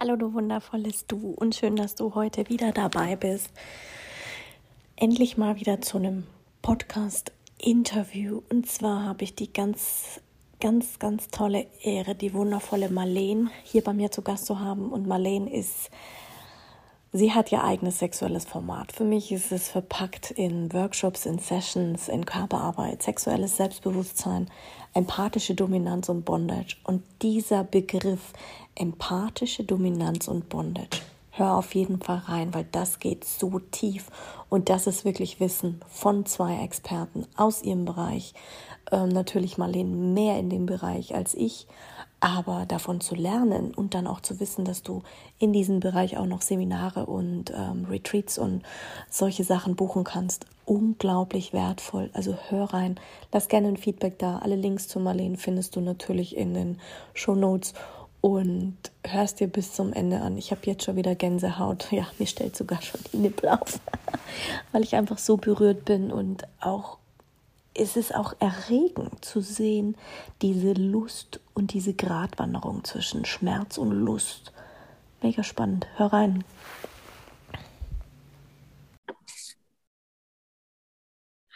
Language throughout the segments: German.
Hallo du wundervolles Du und schön, dass du heute wieder dabei bist. Endlich mal wieder zu einem Podcast-Interview. Und zwar habe ich die ganz, ganz, ganz tolle Ehre, die wundervolle Marlene hier bei mir zu Gast zu haben. Und Marlene ist Sie hat ihr eigenes sexuelles Format. Für mich ist es verpackt in Workshops, in Sessions, in Körperarbeit, sexuelles Selbstbewusstsein, empathische Dominanz und Bondage. Und dieser Begriff empathische Dominanz und Bondage, hör auf jeden Fall rein, weil das geht so tief und das ist wirklich Wissen von zwei Experten aus ihrem Bereich. Ähm, natürlich Marlene mehr in dem Bereich als ich, aber davon zu lernen und dann auch zu wissen, dass du in diesem Bereich auch noch Seminare und ähm, Retreats und solche Sachen buchen kannst, unglaublich wertvoll. Also hör rein, lass gerne ein Feedback da. Alle Links zu Marlene findest du natürlich in den Show Notes und hörst dir bis zum Ende an. Ich habe jetzt schon wieder Gänsehaut. Ja, mir stellt sogar schon die Nippel auf, weil ich einfach so berührt bin und auch es ist auch erregend zu sehen, diese Lust und diese Gratwanderung zwischen Schmerz und Lust. Mega spannend. Hör rein.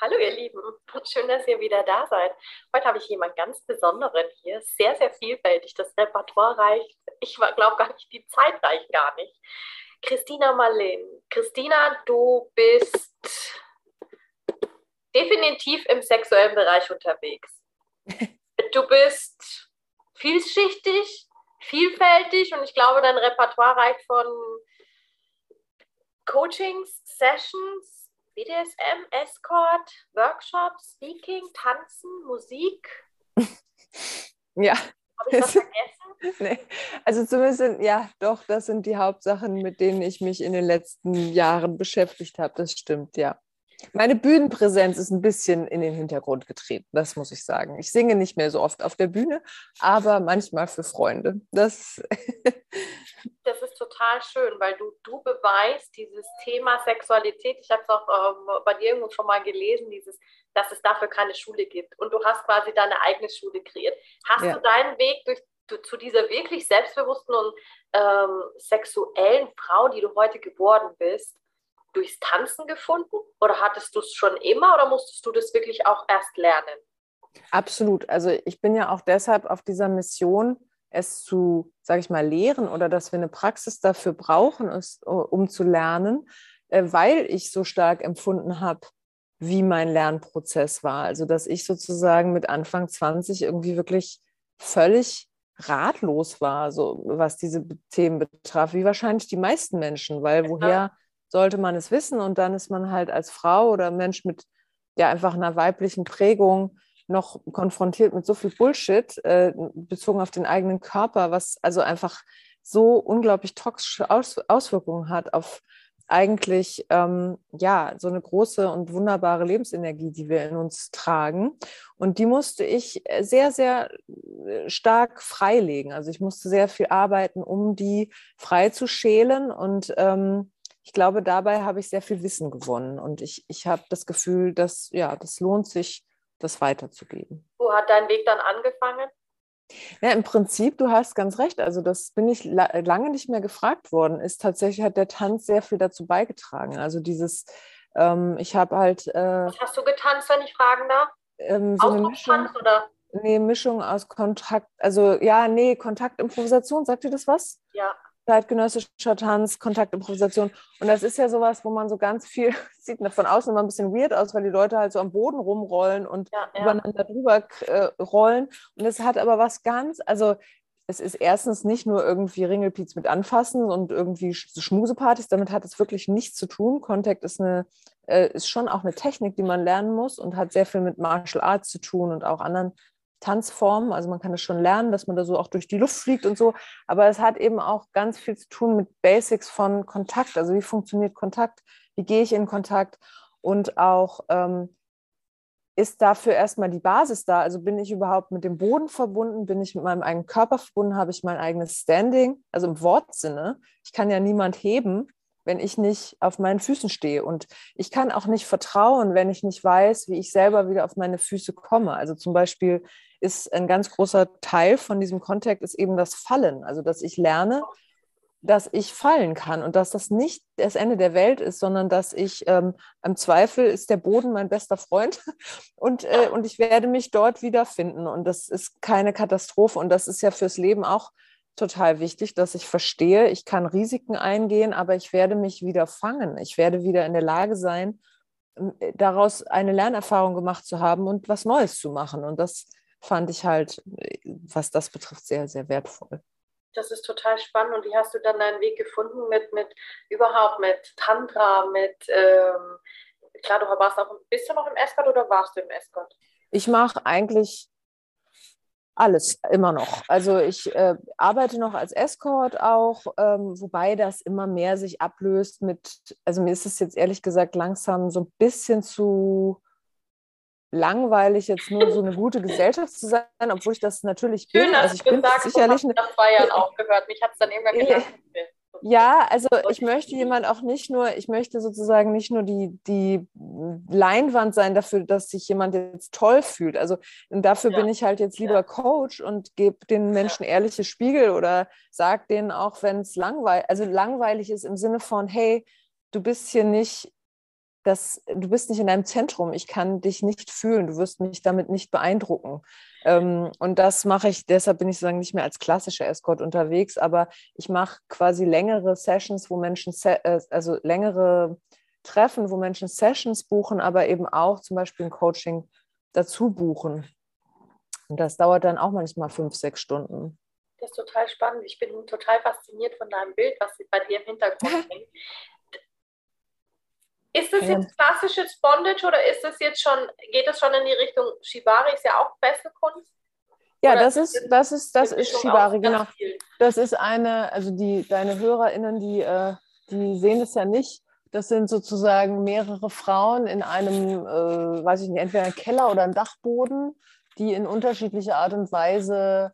Hallo ihr Lieben, schön, dass ihr wieder da seid. Heute habe ich jemanden ganz Besonderen hier, sehr, sehr vielfältig. Das Repertoire reicht, ich glaube gar nicht, die Zeit reicht gar nicht. Christina Marlene. Christina, du bist definitiv im sexuellen Bereich unterwegs. Du bist vielschichtig, vielfältig und ich glaube, dein Repertoire reicht von Coachings, Sessions, BDSM, Escort, Workshops, Speaking, Tanzen, Musik. ja. Habe ich was vergessen? nee. Also zumindest, ja, doch, das sind die Hauptsachen, mit denen ich mich in den letzten Jahren beschäftigt habe. Das stimmt, ja. Meine Bühnenpräsenz ist ein bisschen in den Hintergrund getreten, das muss ich sagen. Ich singe nicht mehr so oft auf der Bühne, aber manchmal für Freunde. Das, das ist total schön, weil du, du beweist dieses Thema Sexualität. Ich habe es auch ähm, bei dir irgendwo schon mal gelesen, dieses, dass es dafür keine Schule gibt. Und du hast quasi deine eigene Schule kreiert. Hast ja. du deinen Weg durch, du, zu dieser wirklich selbstbewussten und ähm, sexuellen Frau, die du heute geworden bist, durchs Tanzen gefunden? Oder hattest du es schon immer oder musstest du das wirklich auch erst lernen? Absolut. Also ich bin ja auch deshalb auf dieser Mission, es zu, sage ich mal, lehren oder dass wir eine Praxis dafür brauchen, um zu lernen, äh, weil ich so stark empfunden habe, wie mein Lernprozess war. Also dass ich sozusagen mit Anfang 20 irgendwie wirklich völlig ratlos war, so was diese Themen betraf, wie wahrscheinlich die meisten Menschen, weil woher sollte man es wissen und dann ist man halt als Frau oder Mensch mit ja einfach einer weiblichen Prägung noch konfrontiert mit so viel Bullshit äh, bezogen auf den eigenen Körper, was also einfach so unglaublich toxische Aus Auswirkungen hat auf eigentlich ähm, ja so eine große und wunderbare Lebensenergie, die wir in uns tragen. Und die musste ich sehr, sehr äh, stark freilegen. Also ich musste sehr viel arbeiten, um die frei zu schälen und ähm, ich glaube, dabei habe ich sehr viel Wissen gewonnen und ich, ich habe das Gefühl, dass ja, das lohnt sich, das weiterzugeben. Wo hat dein Weg dann angefangen? Ja, im Prinzip, du hast ganz recht. Also, das bin ich la lange nicht mehr gefragt worden. Ist tatsächlich hat der Tanz sehr viel dazu beigetragen. Also dieses, ähm, ich habe halt. Äh, Was hast du getanzt, wenn ich fragen darf? Ähm, so eine Mischung, oder? Nee, Mischung aus Kontakt, also ja, nee, Kontaktimprovisation, sagt dir das was? Ja zeitgenössischer Tanz, Kontaktimprovisation. Und das ist ja sowas, wo man so ganz viel, sieht von außen immer ein bisschen weird aus, weil die Leute halt so am Boden rumrollen und ja, ja. übereinander drüber äh, rollen. Und es hat aber was ganz, also es ist erstens nicht nur irgendwie Ringelpiez mit anfassen und irgendwie Schmusepartys, damit hat es wirklich nichts zu tun. Kontakt ist eine, äh, ist schon auch eine Technik, die man lernen muss und hat sehr viel mit Martial Arts zu tun und auch anderen Tanzform. Also man kann es schon lernen, dass man da so auch durch die Luft fliegt und so. Aber es hat eben auch ganz viel zu tun mit Basics von Kontakt. Also wie funktioniert Kontakt? Wie gehe ich in Kontakt? Und auch ähm, ist dafür erstmal die Basis da? Also bin ich überhaupt mit dem Boden verbunden? Bin ich mit meinem eigenen Körper verbunden? Habe ich mein eigenes Standing? Also im Wortsinne. Ich kann ja niemand heben wenn ich nicht auf meinen Füßen stehe. Und ich kann auch nicht vertrauen, wenn ich nicht weiß, wie ich selber wieder auf meine Füße komme. Also zum Beispiel ist ein ganz großer Teil von diesem Kontakt ist eben das Fallen. Also dass ich lerne, dass ich fallen kann und dass das nicht das Ende der Welt ist, sondern dass ich ähm, im Zweifel ist der Boden mein bester Freund und, äh, und ich werde mich dort wiederfinden. Und das ist keine Katastrophe und das ist ja fürs Leben auch total wichtig, dass ich verstehe, ich kann Risiken eingehen, aber ich werde mich wieder fangen. Ich werde wieder in der Lage sein, daraus eine Lernerfahrung gemacht zu haben und was Neues zu machen. Und das fand ich halt, äh, was das betrifft, sehr, sehr wertvoll. Das ist total spannend. Und wie hast du dann deinen Weg gefunden mit, mit überhaupt mit Tantra, mit, ähm, klar, du warst auch, bist du noch im Escort oder warst du im Escort? Ich mache eigentlich alles, immer noch. Also ich äh, arbeite noch als Escort auch, ähm, wobei das immer mehr sich ablöst mit, also mir ist es jetzt ehrlich gesagt langsam so ein bisschen zu langweilig, jetzt nur so eine gute Gesellschaft zu sein, obwohl ich das natürlich Schön, bin. Also ich bin sagst, sicherlich nach zwei Jahren aufgehört. Mich hat es dann irgendwann gedacht. Ja, also ich möchte jemand auch nicht nur, ich möchte sozusagen nicht nur die, die Leinwand sein dafür, dass sich jemand jetzt toll fühlt. Also dafür ja. bin ich halt jetzt lieber ja. Coach und gebe den Menschen ja. ehrliche Spiegel oder sage denen auch, wenn es langweilig, also langweilig ist im Sinne von, hey, du bist hier nicht das, du bist nicht in deinem Zentrum, ich kann dich nicht fühlen, du wirst mich damit nicht beeindrucken. Ähm, und das mache ich, deshalb bin ich sozusagen nicht mehr als klassischer Escort unterwegs, aber ich mache quasi längere Sessions, wo Menschen, äh, also längere Treffen, wo Menschen Sessions buchen, aber eben auch zum Beispiel ein Coaching dazu buchen. Und das dauert dann auch manchmal fünf, sechs Stunden. Das ist total spannend. Ich bin total fasziniert von deinem Bild, was bei dir im Hintergrund hängt. Ist das jetzt klassisches Bondage oder ist das jetzt schon, geht das schon in die Richtung Shibari, ist ja auch Fesselkunst? Ja, das ist, das ist, das ist Shibari, genau. Das ist eine, also die, deine HörerInnen, die, äh, die sehen es ja nicht. Das sind sozusagen mehrere Frauen in einem, äh, weiß ich nicht, entweder ein Keller oder ein Dachboden, die in unterschiedlicher Art und Weise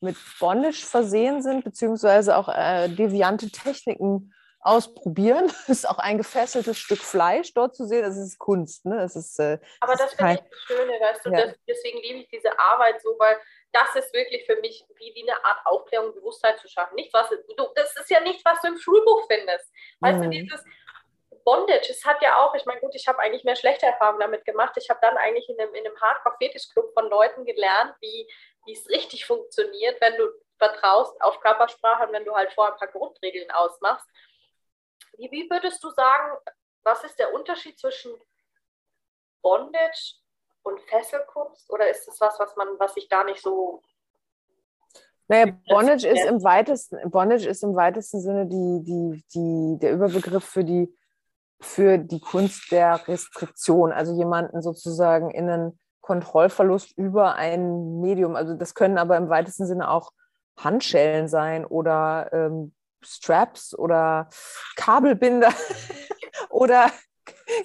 mit Bondage versehen sind, beziehungsweise auch äh, deviante Techniken ausprobieren. Ist auch ein gefesseltes Stück Fleisch dort zu sehen. Das ist Kunst. Ne? Das ist, äh, Aber das, das finde ich das Schöne, weißt du, ja. das, deswegen liebe ich diese Arbeit so, weil das ist wirklich für mich wie, wie eine Art Aufklärung, Bewusstsein zu schaffen. Nicht, was, du, das ist ja nicht, was du im Schulbuch findest. Weißt mhm. du, dieses Bondage, es hat ja auch, ich meine, gut, ich habe eigentlich mehr schlechte Erfahrungen damit gemacht. Ich habe dann eigentlich in einem, in einem Hardcore-Fetisch-Club von Leuten gelernt, wie es richtig funktioniert, wenn du vertraust auf Körpersprache und wenn du halt vorher ein paar Grundregeln ausmachst. Wie, wie würdest du sagen, was ist der Unterschied zwischen Bondage und Fesselkunst? Oder ist das was, was man, was sich da nicht so. Naja, Bondage ist im weitesten, Bondage ist im weitesten Sinne die, die, die, der Überbegriff für die, für die Kunst der Restriktion, also jemanden sozusagen in einen Kontrollverlust über ein Medium. Also das können aber im weitesten Sinne auch Handschellen sein oder ähm, Straps oder Kabelbinder oder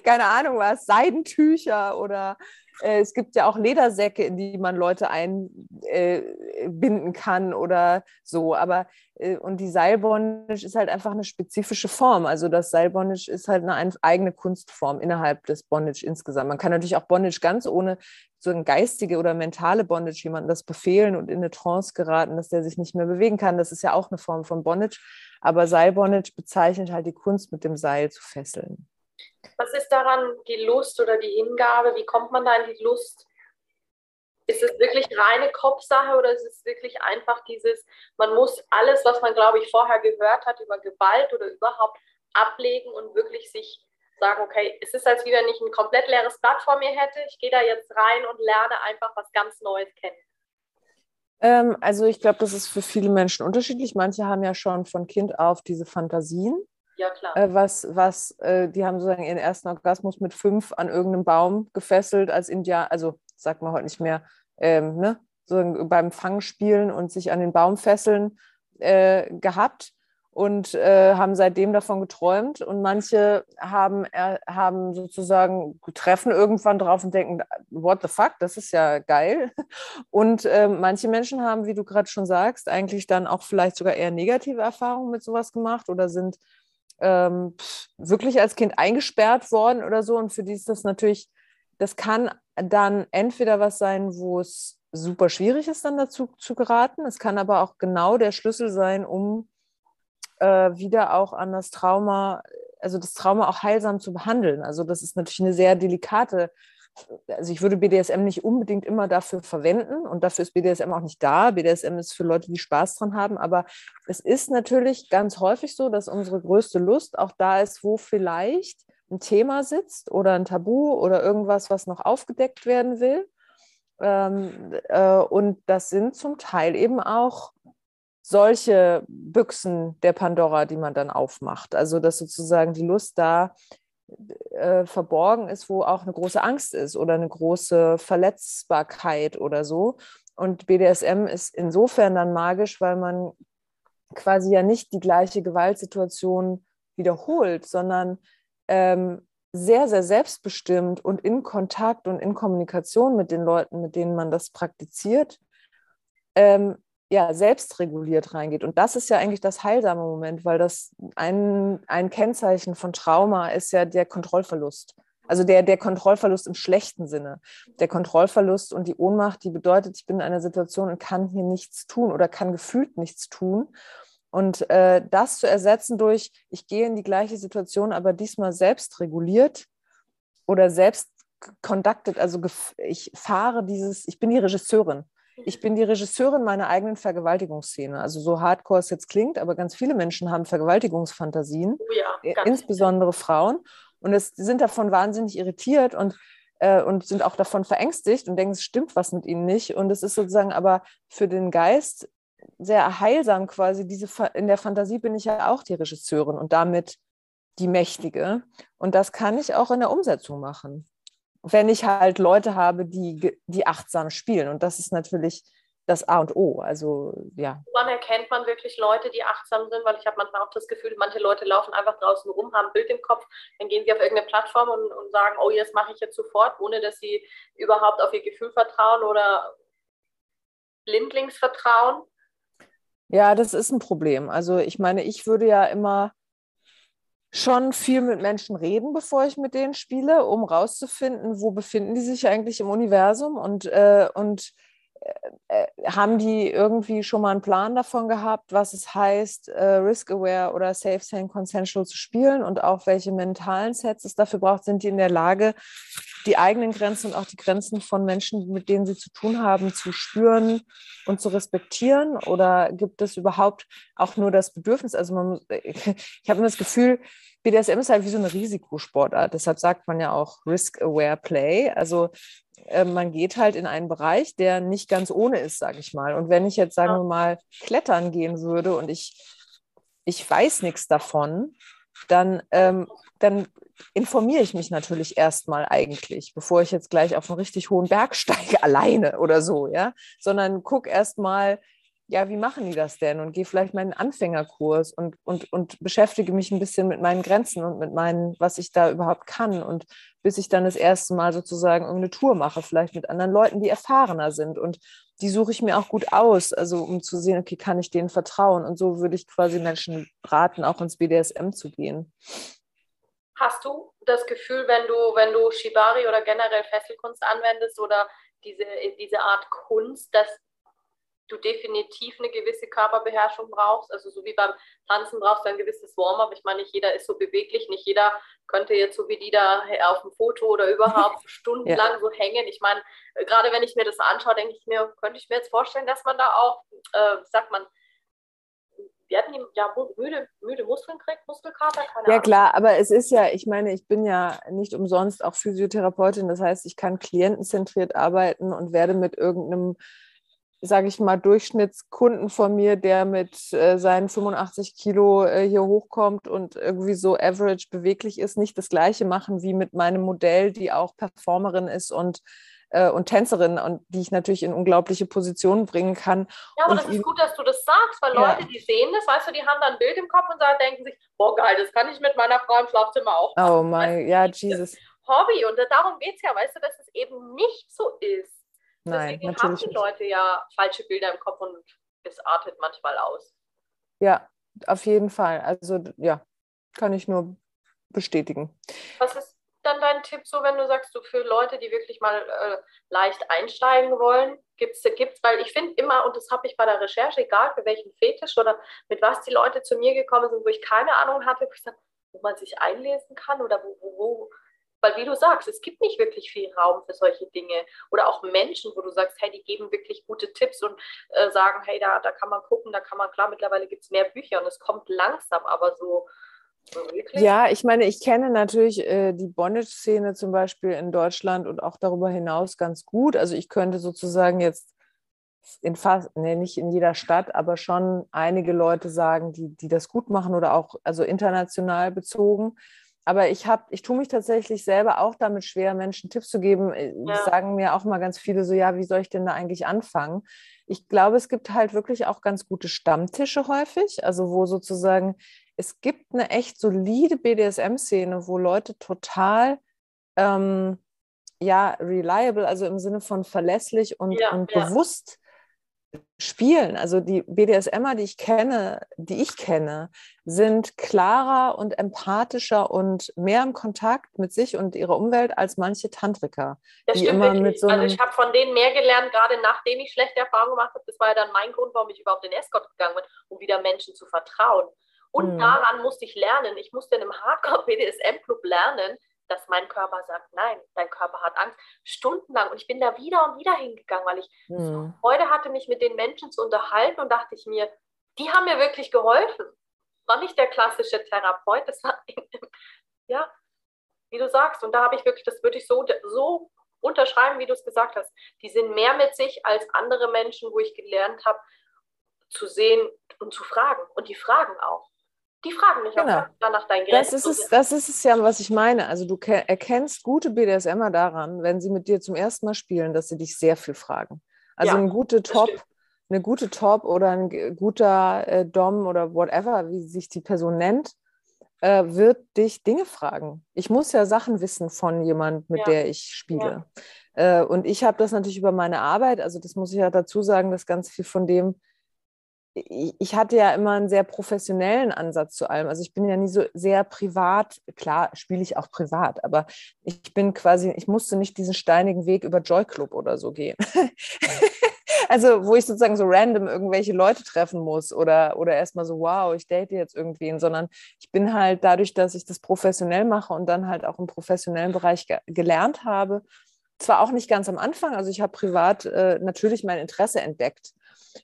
keine Ahnung was, Seidentücher oder äh, es gibt ja auch Ledersäcke, in die man Leute einbinden äh, kann oder so. Aber äh, und die Seilbondage ist halt einfach eine spezifische Form. Also das Seilbondage ist halt eine eigene Kunstform innerhalb des Bondage insgesamt. Man kann natürlich auch Bondage ganz ohne so ein geistige oder mentale Bondage jemanden das befehlen und in eine Trance geraten, dass der sich nicht mehr bewegen kann. Das ist ja auch eine Form von Bondage. Aber Seilbondage bezeichnet halt die Kunst, mit dem Seil zu fesseln. Was ist daran die Lust oder die Hingabe? Wie kommt man da in die Lust? Ist es wirklich reine Kopfsache oder ist es wirklich einfach dieses, man muss alles, was man, glaube ich, vorher gehört hat über Gewalt oder überhaupt ablegen und wirklich sich sagen, okay, es ist, als wenn ich ein komplett leeres Blatt vor mir hätte. Ich gehe da jetzt rein und lerne einfach was ganz Neues kennen. Ähm, also ich glaube, das ist für viele Menschen unterschiedlich. Manche haben ja schon von Kind auf diese Fantasien. Ja, klar. Äh, was, was, äh, die haben sozusagen ihren ersten Orgasmus mit fünf an irgendeinem Baum gefesselt als Indianer, also sagt man heute nicht mehr, ähm, ne? so beim Fangspielen und sich an den Baum fesseln äh, gehabt und äh, haben seitdem davon geträumt. Und manche haben, äh, haben sozusagen treffen irgendwann drauf und denken, what the fuck, das ist ja geil. Und äh, manche Menschen haben, wie du gerade schon sagst, eigentlich dann auch vielleicht sogar eher negative Erfahrungen mit sowas gemacht oder sind ähm, wirklich als Kind eingesperrt worden oder so. Und für die ist das natürlich, das kann dann entweder was sein, wo es super schwierig ist, dann dazu zu geraten. Es kann aber auch genau der Schlüssel sein, um äh, wieder auch an das Trauma, also das Trauma auch heilsam zu behandeln. Also das ist natürlich eine sehr delikate, also ich würde BDSM nicht unbedingt immer dafür verwenden und dafür ist BDSM auch nicht da. BDSM ist für Leute, die Spaß dran haben, aber es ist natürlich ganz häufig so, dass unsere größte Lust auch da ist, wo vielleicht ein Thema sitzt oder ein Tabu oder irgendwas, was noch aufgedeckt werden will. Ähm, äh, und das sind zum Teil eben auch solche Büchsen der Pandora, die man dann aufmacht. Also dass sozusagen die Lust da äh, verborgen ist, wo auch eine große Angst ist oder eine große Verletzbarkeit oder so. Und BDSM ist insofern dann magisch, weil man quasi ja nicht die gleiche Gewaltsituation wiederholt, sondern ähm, sehr, sehr selbstbestimmt und in Kontakt und in Kommunikation mit den Leuten, mit denen man das praktiziert, ähm, ja, selbstreguliert reingeht. Und das ist ja eigentlich das heilsame Moment, weil das ein, ein Kennzeichen von Trauma ist ja der Kontrollverlust. Also der, der Kontrollverlust im schlechten Sinne. Der Kontrollverlust und die Ohnmacht, die bedeutet, ich bin in einer Situation und kann hier nichts tun oder kann gefühlt nichts tun. Und äh, das zu ersetzen durch, ich gehe in die gleiche Situation, aber diesmal selbst reguliert oder selbst conducted, also ich fahre dieses, ich bin die Regisseurin. Ich bin die Regisseurin meiner eigenen Vergewaltigungsszene. Also so hardcore es jetzt klingt, aber ganz viele Menschen haben Vergewaltigungsfantasien, oh ja, insbesondere viele. Frauen. Und es sind davon wahnsinnig irritiert und, äh, und sind auch davon verängstigt und denken, es stimmt was mit ihnen nicht. Und es ist sozusagen aber für den Geist sehr heilsam quasi. Diese, in der Fantasie bin ich ja auch die Regisseurin und damit die Mächtige. Und das kann ich auch in der Umsetzung machen. Wenn ich halt Leute habe, die, die achtsam spielen. Und das ist natürlich das A und O. Also ja. Wann erkennt man wirklich Leute, die achtsam sind? Weil ich habe manchmal auch das Gefühl, manche Leute laufen einfach draußen rum, haben ein Bild im Kopf, dann gehen sie auf irgendeine Plattform und, und sagen, oh, das mache ich jetzt sofort, ohne dass sie überhaupt auf ihr Gefühl vertrauen oder blindlings vertrauen. Ja, das ist ein Problem. Also ich meine, ich würde ja immer schon viel mit Menschen reden, bevor ich mit denen spiele, um rauszufinden, wo befinden die sich eigentlich im Universum und, äh, und äh, haben die irgendwie schon mal einen Plan davon gehabt, was es heißt, äh, Risk-Aware oder Safe, Sane, Consensual zu spielen und auch welche mentalen Sets es dafür braucht, sind die in der Lage, die eigenen Grenzen und auch die Grenzen von Menschen, mit denen sie zu tun haben, zu spüren und zu respektieren? Oder gibt es überhaupt auch nur das Bedürfnis? Also man, ich habe immer das Gefühl, BDSM ist halt wie so eine Risikosportart. Deshalb sagt man ja auch Risk-Aware Play. Also äh, man geht halt in einen Bereich, der nicht ganz ohne ist, sage ich mal. Und wenn ich jetzt, sagen wir mal, klettern gehen würde und ich, ich weiß nichts davon, dann, ähm, dann informiere ich mich natürlich erstmal eigentlich, bevor ich jetzt gleich auf einen richtig hohen Berg steige, alleine oder so, ja, sondern guck erstmal, ja, wie machen die das denn? Und gehe vielleicht meinen Anfängerkurs und, und, und beschäftige mich ein bisschen mit meinen Grenzen und mit meinen, was ich da überhaupt kann. Und bis ich dann das erste Mal sozusagen irgendeine Tour mache, vielleicht mit anderen Leuten, die erfahrener sind. Und die suche ich mir auch gut aus, also um zu sehen, okay, kann ich denen vertrauen? Und so würde ich quasi Menschen raten, auch ins BDSM zu gehen. Hast du das Gefühl, wenn du, wenn du Shibari oder generell Fesselkunst anwendest oder diese, diese Art Kunst, dass du definitiv eine gewisse Körperbeherrschung brauchst. Also so wie beim Tanzen brauchst du ein gewisses Warm-up. Ich meine, nicht jeder ist so beweglich, nicht jeder könnte jetzt so wie die da auf dem Foto oder überhaupt stundenlang ja. so hängen. Ich meine, gerade wenn ich mir das anschaue, denke ich mir, könnte ich mir jetzt vorstellen, dass man da auch, äh, sagt man, wir hatten ja müde, müde Muskeln kriegt, Muskelkater, keine Ja, Ahnung. klar, aber es ist ja, ich meine, ich bin ja nicht umsonst auch Physiotherapeutin, das heißt, ich kann klientenzentriert arbeiten und werde mit irgendeinem sage ich mal, Durchschnittskunden von mir, der mit äh, seinen 85 Kilo äh, hier hochkommt und irgendwie so average beweglich ist, nicht das gleiche machen wie mit meinem Modell, die auch Performerin ist und äh, und Tänzerin und die ich natürlich in unglaubliche Positionen bringen kann. Ja, aber das ist gut, dass du das sagst, weil ja. Leute, die sehen das, weißt du, die haben dann ein Bild im Kopf und sagen, denken sich, boah geil, das kann ich mit meiner Frau im Schlafzimmer auch machen. Oh mein, ja, Jesus. Hobby und darum geht es ja, weißt du, dass es eben nicht so ist. Nein, Deswegen haben die. Leute ja falsche Bilder im Kopf und es artet manchmal aus. Ja, auf jeden Fall. Also ja, kann ich nur bestätigen. Was ist dann dein Tipp so, wenn du sagst, du für Leute, die wirklich mal äh, leicht einsteigen wollen, gibt es, gibt's, weil ich finde immer, und das habe ich bei der Recherche, egal für welchen Fetisch oder mit was die Leute zu mir gekommen sind, wo ich keine Ahnung hatte, wo, sag, wo man sich einlesen kann oder wo, wo, wo, weil wie du sagst, es gibt nicht wirklich viel Raum für solche Dinge oder auch Menschen, wo du sagst, hey, die geben wirklich gute Tipps und äh, sagen, hey, da, da kann man gucken, da kann man, klar, mittlerweile gibt es mehr Bücher und es kommt langsam, aber so Wirklich? Ja, ich meine, ich kenne natürlich äh, die Bondage-Szene zum Beispiel in Deutschland und auch darüber hinaus ganz gut. Also ich könnte sozusagen jetzt in fast, nee, nicht in jeder Stadt, aber schon einige Leute sagen, die, die das gut machen oder auch also international bezogen. Aber ich habe, ich tue mich tatsächlich selber auch damit schwer, Menschen Tipps zu geben. Äh, ja. Sagen mir auch mal ganz viele so, ja, wie soll ich denn da eigentlich anfangen? Ich glaube, es gibt halt wirklich auch ganz gute Stammtische häufig, also wo sozusagen es gibt eine echt solide BDSM-Szene, wo Leute total ähm, ja, reliable, also im Sinne von verlässlich und, Ja, und ja. bewusst spielen. Also die BDSMer, die ich kenne, die ich kenne, sind klarer und empathischer und mehr im Kontakt mit sich und ihrer Umwelt als manche Tantriker. Das die stimmt immer wirklich. mit so also ich habe von denen mehr gelernt, gerade nachdem ich schlechte Erfahrungen gemacht habe. Das war ja dann mein Grund, warum ich überhaupt in Escort gegangen bin, um wieder Menschen zu vertrauen. Und Mhm. daran musste ich lernen. Ich musste in einem Hardcore-BDSM-Club lernen, dass mein Körper sagt, nein, dein Körper hat Angst. Stundenlang. Und ich bin da wieder und wieder hingegangen, weil ich Hm. Freude hatte, mich mit den Menschen zu unterhalten und dachte ich mir, die haben mir wirklich geholfen. War nicht der klassische Therapeut, das war, ja, wie du sagst. Und da habe ich wirklich, das würde ich so, so unterschreiben, wie du es gesagt hast. Die sind mehr mit sich als andere Menschen, wo ich gelernt habe, zu sehen und zu fragen. Und die fragen auch. Die fragen mich Genau. auch ganz klar nach deinen Das ist, es, das ist es ja, was ich meine. Also du ke- erkennst gute BDSMer daran, wenn sie mit dir zum ersten Mal spielen, dass sie dich sehr viel fragen. Also Ja, ein gute Top, eine gute Top oder ein guter äh, Dom oder whatever, wie sich die Person nennt, äh, wird dich Dinge fragen. Ich muss ja Sachen wissen von jemand, mit Ja. der ich spiele. Äh, und ich habe das natürlich über meine Arbeit, also das muss ich ja dazu sagen, dass ganz viel von dem, ich hatte ja immer einen sehr professionellen Ansatz zu allem. Also ich bin ja nie so sehr privat, klar spiele ich auch privat, aber ich bin quasi, ich musste nicht diesen steinigen Weg über Joy Club oder so gehen. also wo ich sozusagen so random irgendwelche Leute treffen muss oder, oder erstmal so, wow, ich date jetzt irgendwen, sondern ich bin halt dadurch, dass ich das professionell mache und dann halt auch im professionellen Bereich ge gelernt habe, zwar auch nicht ganz am Anfang, also ich habe privat äh, natürlich mein Interesse entdeckt,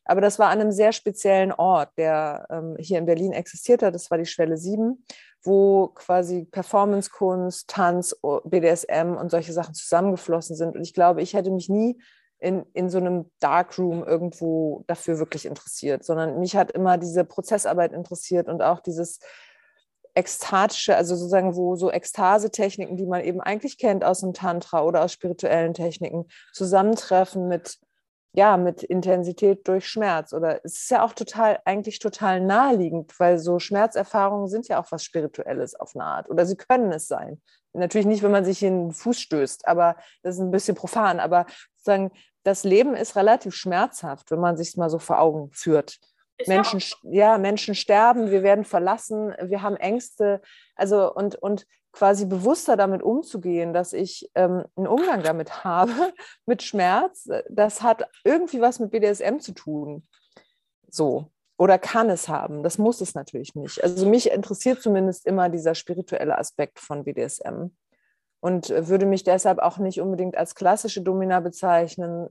aber das war an einem sehr speziellen Ort, der ähm, hier in Berlin existiert hat. Das war die Schwelle 7, wo quasi Performancekunst, Tanz, BDSM und solche Sachen zusammengeflossen sind. Und ich glaube, ich hätte mich nie in, in so einem Darkroom irgendwo dafür wirklich interessiert, sondern mich hat immer diese Prozessarbeit interessiert und auch dieses ekstatische, also sozusagen, wo so Ekstase-Techniken, die man eben eigentlich kennt aus dem Tantra oder aus spirituellen Techniken, zusammentreffen mit ja, mit Intensität durch Schmerz. Oder es ist ja auch total, eigentlich total naheliegend, weil so Schmerzerfahrungen sind ja auch was Spirituelles auf eine Art. Oder sie können es sein. Natürlich nicht, wenn man sich in den Fuß stößt, aber das ist ein bisschen profan. Aber sozusagen, das Leben ist relativ schmerzhaft, wenn man sich es mal so vor Augen führt. Menschen, ja, Menschen sterben, wir werden verlassen, wir haben Ängste. Also und, und quasi bewusster damit umzugehen, dass ich ähm, einen Umgang damit habe, mit Schmerz, äh, das hat irgendwie was mit BDSM zu tun. So. Oder kann es haben. Das muss es natürlich nicht. Also mich interessiert zumindest immer dieser spirituelle Aspekt von BDSM und äh, würde mich deshalb auch nicht unbedingt als klassische Domina bezeichnen.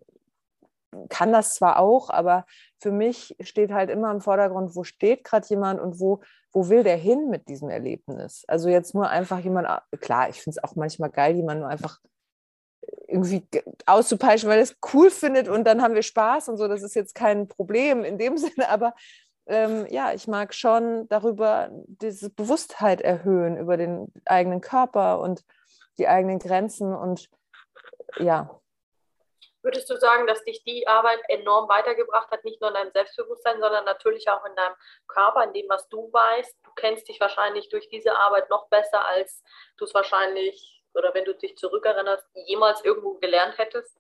Kann das zwar auch, aber für mich steht halt immer im Vordergrund, wo steht gerade jemand und wo, wo will der hin mit diesem Erlebnis? Also jetzt nur einfach jemand, klar, ich finde es auch manchmal geil, jemand nur einfach irgendwie ge- auszupeitschen, weil er es cool findet und dann haben wir Spaß und so. Das ist jetzt kein Problem in dem Sinne, aber ähm, ja, ich mag schon darüber diese Bewusstheit erhöhen über den eigenen Körper und die eigenen Grenzen und ja, Würdest du sagen, dass dich die Arbeit enorm weitergebracht hat, nicht nur in deinem Selbstbewusstsein, sondern natürlich auch in deinem Körper, in dem, was du weißt? Du kennst dich wahrscheinlich durch diese Arbeit noch besser, als du es wahrscheinlich, oder wenn du dich zurückerinnerst, jemals irgendwo gelernt hättest?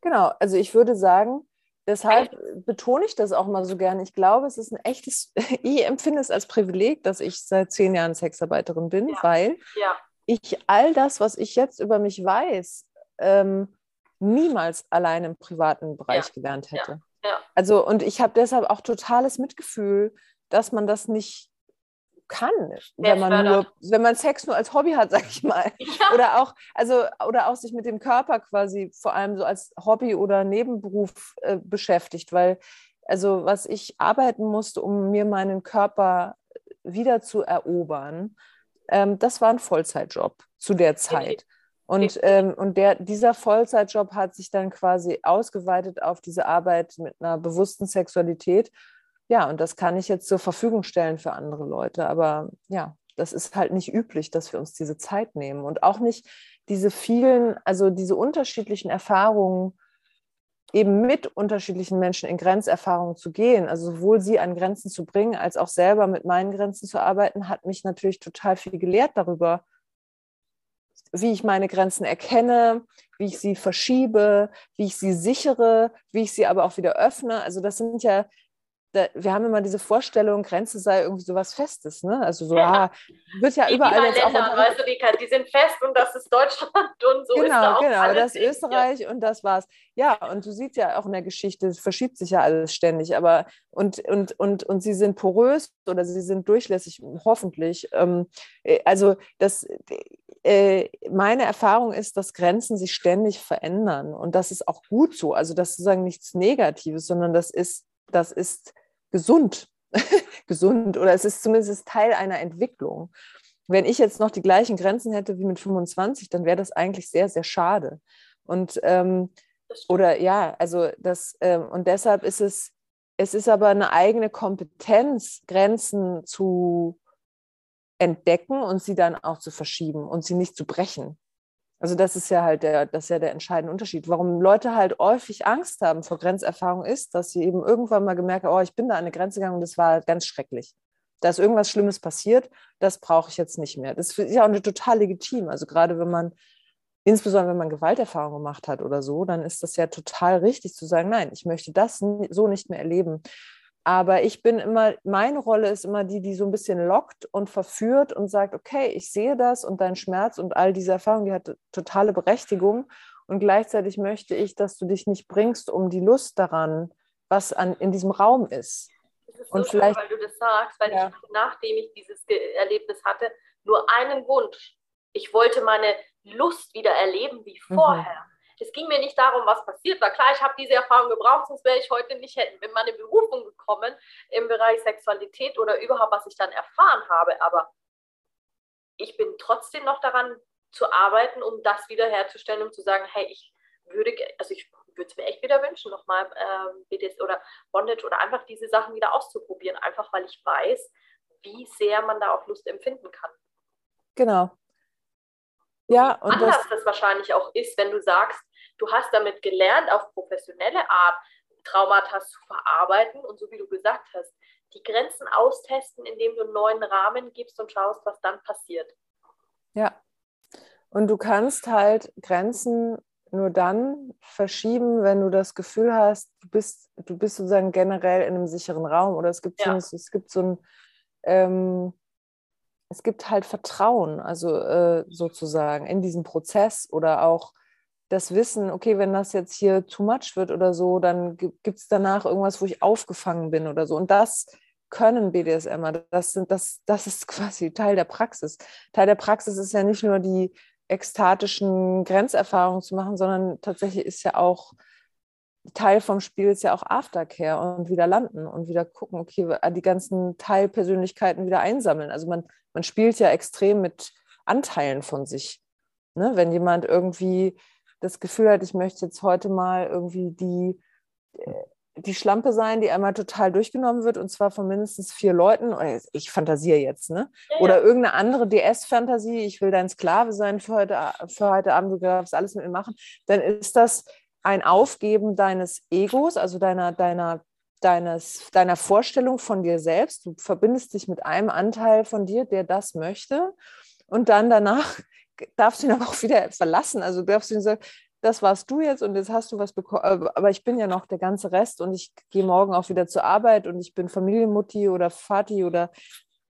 Genau, also ich würde sagen, deshalb betone ich das auch mal so gerne. Ich glaube, es ist ein echtes, ich empfinde es als Privileg, dass ich seit zehn Jahren Sexarbeiterin bin, Ja. weil Ja, ich all das, was ich jetzt über mich weiß, ähm, niemals allein im privaten Bereich gelernt hätte. ja. Also, und ich habe deshalb auch totales Mitgefühl, dass man das nicht kann, wenn man nur, wenn man Sex nur als Hobby hat, sag ich mal. ja. Oder auch, also, oder auch sich mit dem Körper quasi vor allem so als Hobby oder Nebenberuf äh, beschäftigt, weil also was ich arbeiten musste, um mir meinen Körper wieder zu erobern, ähm, das war ein Vollzeitjob zu der Zeit. Und, ähm, und der, dieser Vollzeitjob hat sich dann quasi ausgeweitet auf diese Arbeit mit einer bewussten Sexualität. Ja, und das kann ich jetzt zur Verfügung stellen für andere Leute. Aber ja, das ist halt nicht üblich, dass wir uns diese Zeit nehmen und auch nicht diese vielen, also diese unterschiedlichen Erfahrungen eben mit unterschiedlichen Menschen in Grenzerfahrungen zu gehen, also sowohl sie an Grenzen zu bringen, als auch selber mit meinen Grenzen zu arbeiten, hat mich natürlich total viel gelehrt darüber, wie ich meine Grenzen erkenne, wie ich sie verschiebe, wie ich sie sichere, wie ich sie aber auch wieder öffne. Also das sind ja, da, wir haben immer diese Vorstellung, Grenze sei irgendwie so was Festes. Ne? Also so, Ja. ah, wird ja Die, überall jetzt auch Länder, weißt du, die, die sind fest und das ist Deutschland und so ist da genau, auch genau, alles. das Österreich und das war's. Ja, und du siehst ja auch in der Geschichte, es verschiebt sich ja alles ständig, aber und, und, und, und sie sind porös oder sie sind durchlässig, hoffentlich. Ähm, äh, also das, äh, meine Erfahrung ist, dass Grenzen sich ständig verändern und das ist auch gut so. Also das ist sozusagen nichts Negatives, sondern das ist, das ist gesund. gesund oder es ist zumindest Teil einer Entwicklung. Wenn ich jetzt noch die gleichen Grenzen hätte wie mit 25, dann wäre das eigentlich sehr, sehr schade. Und ähm, oder ja, also das, ähm, und deshalb ist es, es ist aber eine eigene Kompetenz, Grenzen zu entdecken und sie dann auch zu verschieben und sie nicht zu brechen. Also das ist ja halt der, das ja der entscheidende Unterschied. Warum Leute halt häufig Angst haben vor Grenzerfahrung ist, dass sie eben irgendwann mal gemerkt haben, oh, ich bin da an eine Grenze gegangen und das war ganz schrecklich. Da ist irgendwas Schlimmes passiert, das brauche ich jetzt nicht mehr. Das ist ja auch eine total legitim. Also gerade wenn man, insbesondere wenn man Gewalterfahrung gemacht hat oder so, dann ist das ja total richtig zu sagen, nein, ich möchte das so nicht mehr erleben. Aber ich bin immer, meine Rolle ist immer die, die so ein bisschen lockt und verführt und sagt, okay, ich sehe das und dein Schmerz und all diese Erfahrung, die hat totale Berechtigung. Und gleichzeitig möchte ich, dass du dich nicht bringst um die Lust daran, was an, in diesem Raum ist. Das ist so Und schön, vielleicht- weil du das sagst, weil Ja. ich, nachdem ich dieses Erlebnis hatte, nur einen Wunsch. Ich wollte meine Lust wieder erleben wie Mhm. vorher. Es ging mir nicht darum, was passiert war. Klar, ich habe diese Erfahrung gebraucht, sonst wäre ich heute nicht hätten in meine Berufung gekommen im Bereich Sexualität oder überhaupt, was ich dann erfahren habe. Aber ich bin trotzdem noch daran zu arbeiten, um das wiederherzustellen, um zu sagen, hey, ich würde, also ich würde es mir echt wieder wünschen, nochmal ähm, BDS oder Bondage oder einfach diese Sachen wieder auszuprobieren, einfach weil ich weiß, wie sehr man da auch Lust empfinden kann. Genau. Ja, und Anders das, das wahrscheinlich auch ist, wenn du sagst, du hast damit gelernt, auf professionelle Art Traumata zu verarbeiten und so wie du gesagt hast, die Grenzen austesten, indem du einen neuen Rahmen gibst und schaust, was dann passiert. ja. Und du kannst halt Grenzen nur dann verschieben, wenn du das Gefühl hast, du bist, du bist sozusagen generell in einem sicheren Raum oder es gibt, Ja. so, ein- es gibt so ein, ähm, es gibt halt Vertrauen, also äh, sozusagen in diesen Prozess oder auch das Wissen, okay, wenn das jetzt hier too much wird oder so, dann gibt es danach irgendwas, wo ich aufgefangen bin oder so. Und das können BDSMer, das, sind, das, das ist quasi Teil der Praxis. Teil der Praxis ist ja nicht nur die ekstatischen Grenzerfahrungen zu machen, sondern tatsächlich ist ja auch Teil vom Spiel ist ja auch Aftercare und wieder landen und wieder gucken, okay, die ganzen Teilpersönlichkeiten wieder einsammeln. Also man, man spielt ja extrem mit Anteilen von sich. Ne? Wenn jemand irgendwie das Gefühl hat, ich möchte jetzt heute mal irgendwie die, äh, die Schlampe sein, die einmal total durchgenommen wird und zwar von mindestens vier Leuten. Ich fantasiere jetzt, ne? Oder irgendeine andere DS-Fantasie, ich will dein Sklave sein für heute, für heute Abend, du darfst alles mit mir machen, dann ist das ein Aufgeben deines Egos, also deiner, deiner, deines, deiner Vorstellung von dir selbst. Du verbindest dich mit einem Anteil von dir, der das möchte. Und dann danach darfst ihn aber auch wieder verlassen. Also darfst du ihn sagen, das warst du jetzt und jetzt hast du was bekommen, äh, aber ich bin ja noch der ganze Rest und ich gehe morgen auch wieder zur Arbeit und ich bin Familienmutti oder Vati oder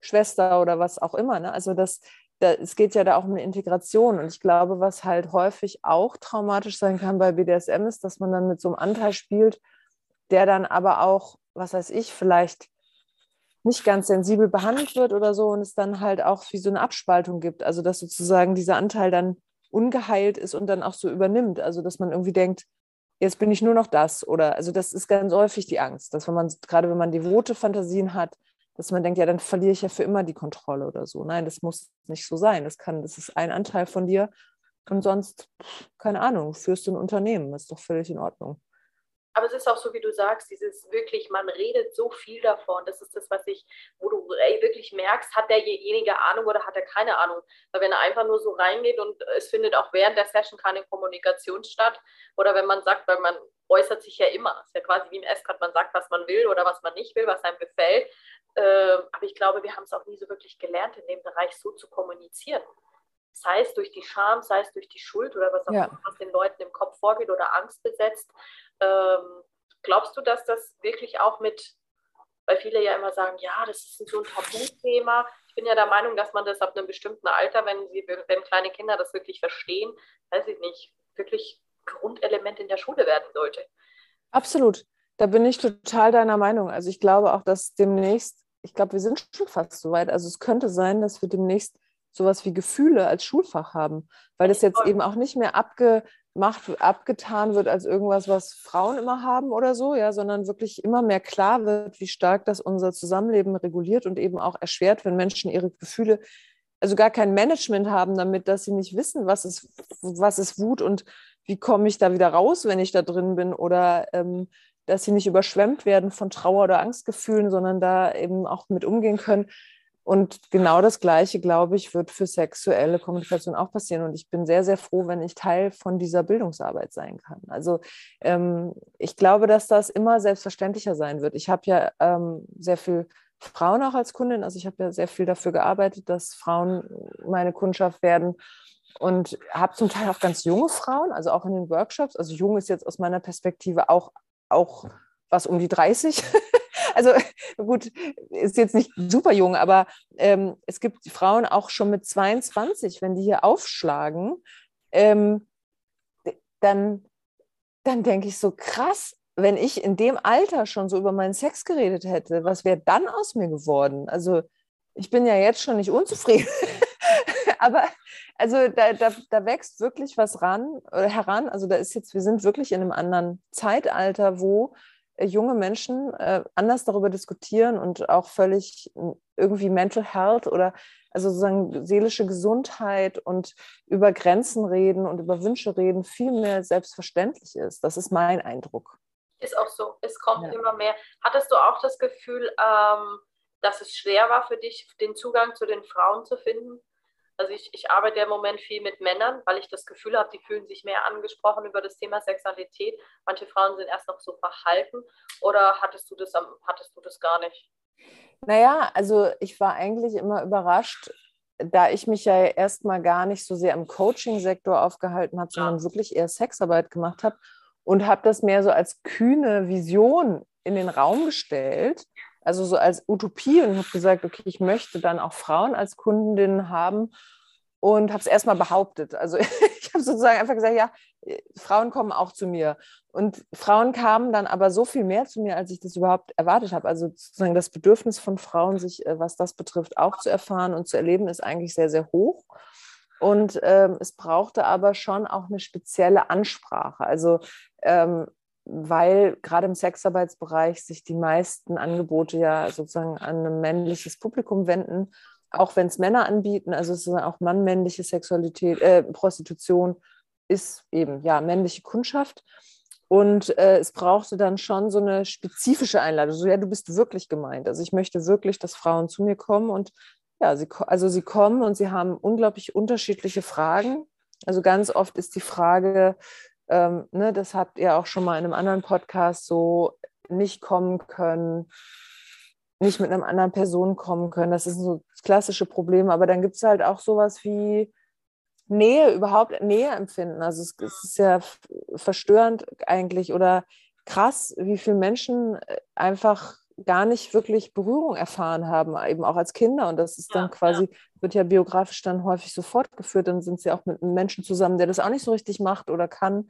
Schwester oder was auch immer. Ne? Also das, da, es geht ja da auch um eine Integration und ich glaube, was halt häufig auch traumatisch sein kann bei BDSM ist, dass man dann mit so einem Anteil spielt, der dann aber auch, was weiß ich, vielleicht nicht ganz sensibel behandelt wird oder so und es dann halt auch wie so eine Abspaltung gibt. Also dass sozusagen dieser Anteil dann ungeheilt ist und dann auch so übernimmt. Also dass man irgendwie denkt, jetzt bin ich nur noch das. Oder also das ist ganz häufig die Angst, dass wenn man, gerade wenn man devote Fantasien hat, dass man denkt, ja, dann verliere ich ja für immer die Kontrolle oder so. Nein, das muss nicht so sein. Das kann, das ist ein Anteil von dir. Und sonst, keine Ahnung, führst du ein Unternehmen, ist doch völlig in Ordnung. Aber es ist auch so, wie du sagst, dieses wirklich, man redet so viel davon. Das ist das, was ich, wo du wirklich merkst, hat derjenige Ahnung oder hat er keine Ahnung. Weil wenn er einfach nur so reingeht und es findet auch während der Session keine Kommunikation statt, oder wenn man sagt, weil man äußert sich ja immer, es ist ja quasi wie im S-Card, man sagt, was man will oder was man nicht will, was einem gefällt. Äh, aber ich glaube, wir haben es auch nie so wirklich gelernt, in dem Bereich so zu kommunizieren sei es durch die Scham, sei es durch die Schuld oder was auch immer, was den Leuten im Kopf vorgeht oder Angst besetzt, ähm, glaubst du, dass das wirklich auch mit, weil viele ja immer sagen, ja, das ist so ein Tabuthema. Ich bin ja der Meinung, dass man das ab einem bestimmten Alter, wenn sie, wenn kleine Kinder das wirklich verstehen, weiß ich nicht, wirklich Grundelement in der Schule werden sollte. Absolut. Da bin ich total deiner Meinung. Also ich glaube auch, dass demnächst, ich glaube, wir sind schon fast so weit. Also es könnte sein, dass wir demnächst sowas wie Gefühle als Schulfach haben, weil das jetzt eben auch nicht mehr abge, macht, abgetan wird als irgendwas, was Frauen immer haben oder so, ja, sondern wirklich immer mehr klar wird, wie stark das unser Zusammenleben reguliert und eben auch erschwert, wenn Menschen ihre Gefühle, also gar kein Management haben damit, dass sie nicht wissen, was ist, was ist Wut und wie komme ich da wieder raus, wenn ich da drin bin oder ähm, dass sie nicht überschwemmt werden von Trauer oder Angstgefühlen, sondern da eben auch mit umgehen können. Und genau das Gleiche, glaube ich, wird für sexuelle Kommunikation auch passieren. Und ich bin sehr, sehr froh, wenn ich Teil von dieser Bildungsarbeit sein kann. Also ähm, ich glaube, dass das immer selbstverständlicher sein wird. Ich habe ja ähm, sehr viel Frauen auch als Kundin. Also ich habe ja sehr viel dafür gearbeitet, dass Frauen meine Kundschaft werden. Und habe zum Teil auch ganz junge Frauen, also auch in den Workshops. Also jung ist jetzt aus meiner Perspektive auch, auch was um die 30. also gut, ist jetzt nicht super jung, aber ähm, es gibt Frauen auch schon mit 22, wenn die hier aufschlagen, ähm, dann, dann denke ich so krass, wenn ich in dem Alter schon so über meinen Sex geredet hätte, was wäre dann aus mir geworden? Also ich bin ja jetzt schon nicht unzufrieden. aber also da, da, da wächst wirklich was ran, äh, heran. Also da ist jetzt, wir sind wirklich in einem anderen Zeitalter, wo junge Menschen äh, anders darüber diskutieren und auch völlig irgendwie Mental Health oder also sozusagen seelische Gesundheit und über Grenzen reden und über Wünsche reden viel mehr selbstverständlich ist. Das ist mein Eindruck. Ist auch so. Es kommt ja. immer mehr. Hattest du auch das Gefühl, ähm, dass es schwer war für dich, den Zugang zu den Frauen zu finden? Also ich, ich arbeite im Moment viel mit Männern, weil ich das Gefühl habe, die fühlen sich mehr angesprochen über das Thema Sexualität. Manche Frauen sind erst noch so verhalten. Oder hattest du das, hattest du das gar nicht? Naja, also ich war eigentlich immer überrascht, da ich mich ja erstmal gar nicht so sehr im Coaching-Sektor aufgehalten habe, sondern ja. wirklich eher Sexarbeit gemacht habe und habe das mehr so als kühne Vision in den Raum gestellt, also so als Utopie und habe gesagt, okay, ich möchte dann auch Frauen als Kundinnen haben und habe es erstmal behauptet. Also ich habe sozusagen einfach gesagt, ja, Frauen kommen auch zu mir. Und Frauen kamen dann aber so viel mehr zu mir, als ich das überhaupt erwartet habe. Also sozusagen das Bedürfnis von Frauen, sich, äh, was das betrifft, auch zu erfahren und zu erleben, ist eigentlich sehr, sehr hoch. Und ähm, es brauchte aber schon auch eine spezielle Ansprache. Also ähm, weil gerade im Sexarbeitsbereich sich die meisten Angebote ja sozusagen an ein männliches Publikum wenden, auch wenn es Männer anbieten, also es ist auch mannmännliche Sexualität, äh, Prostitution ist eben ja männliche Kundschaft. Und äh, es brauchte dann schon so eine spezifische Einladung. So, ja, du bist wirklich gemeint. Also ich möchte wirklich, dass Frauen zu mir kommen und ja, sie, also sie kommen und sie haben unglaublich unterschiedliche Fragen. Also ganz oft ist die Frage, ähm, ne, das habt ihr auch schon mal in einem anderen Podcast so nicht kommen können, nicht mit einer anderen Person kommen können. Das ist so das klassische Problem. Aber dann gibt es halt auch sowas wie Nähe, überhaupt Nähe empfinden. Also es, es ist ja verstörend eigentlich oder krass, wie viele Menschen äh, einfach gar nicht wirklich Berührung erfahren haben, eben auch als Kinder. Und das ist dann ja, quasi, ja. Wird ja biografisch dann häufig so fortgeführt. Dann sind sie auch mit einem Menschen zusammen, der das auch nicht so richtig macht oder kann.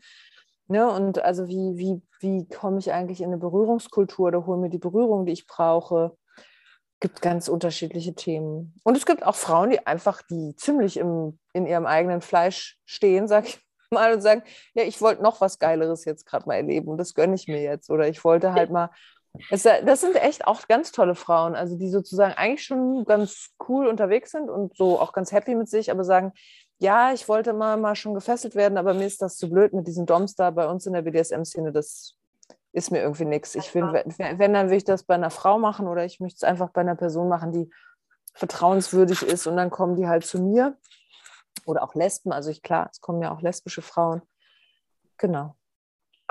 Ne? Und also wie, wie, wie komme ich eigentlich in eine Berührungskultur oder hole mir die Berührung, die ich brauche? gibt ganz unterschiedliche Themen. Und es gibt auch Frauen, die einfach, die ziemlich im, in ihrem eigenen Fleisch stehen, sag ich mal, und sagen, ja, ich wollte noch was Geileres jetzt gerade mal erleben und das gönne ich mir jetzt. Oder ich wollte halt mal es, das sind echt auch ganz tolle Frauen, also die sozusagen eigentlich schon ganz cool unterwegs sind und so auch ganz happy mit sich, aber sagen, ja, ich wollte mal, mal schon gefesselt werden, aber mir ist das zu blöd mit diesen Doms da bei uns in der BDSM-Szene, das ist mir irgendwie nichts. Ich finde, wenn, dann will ich das bei einer Frau machen oder ich möchte es einfach bei einer Person machen, die vertrauenswürdig ist und dann kommen die halt zu mir. Oder auch Lesben, also ich klar, es kommen ja auch lesbische Frauen. Genau.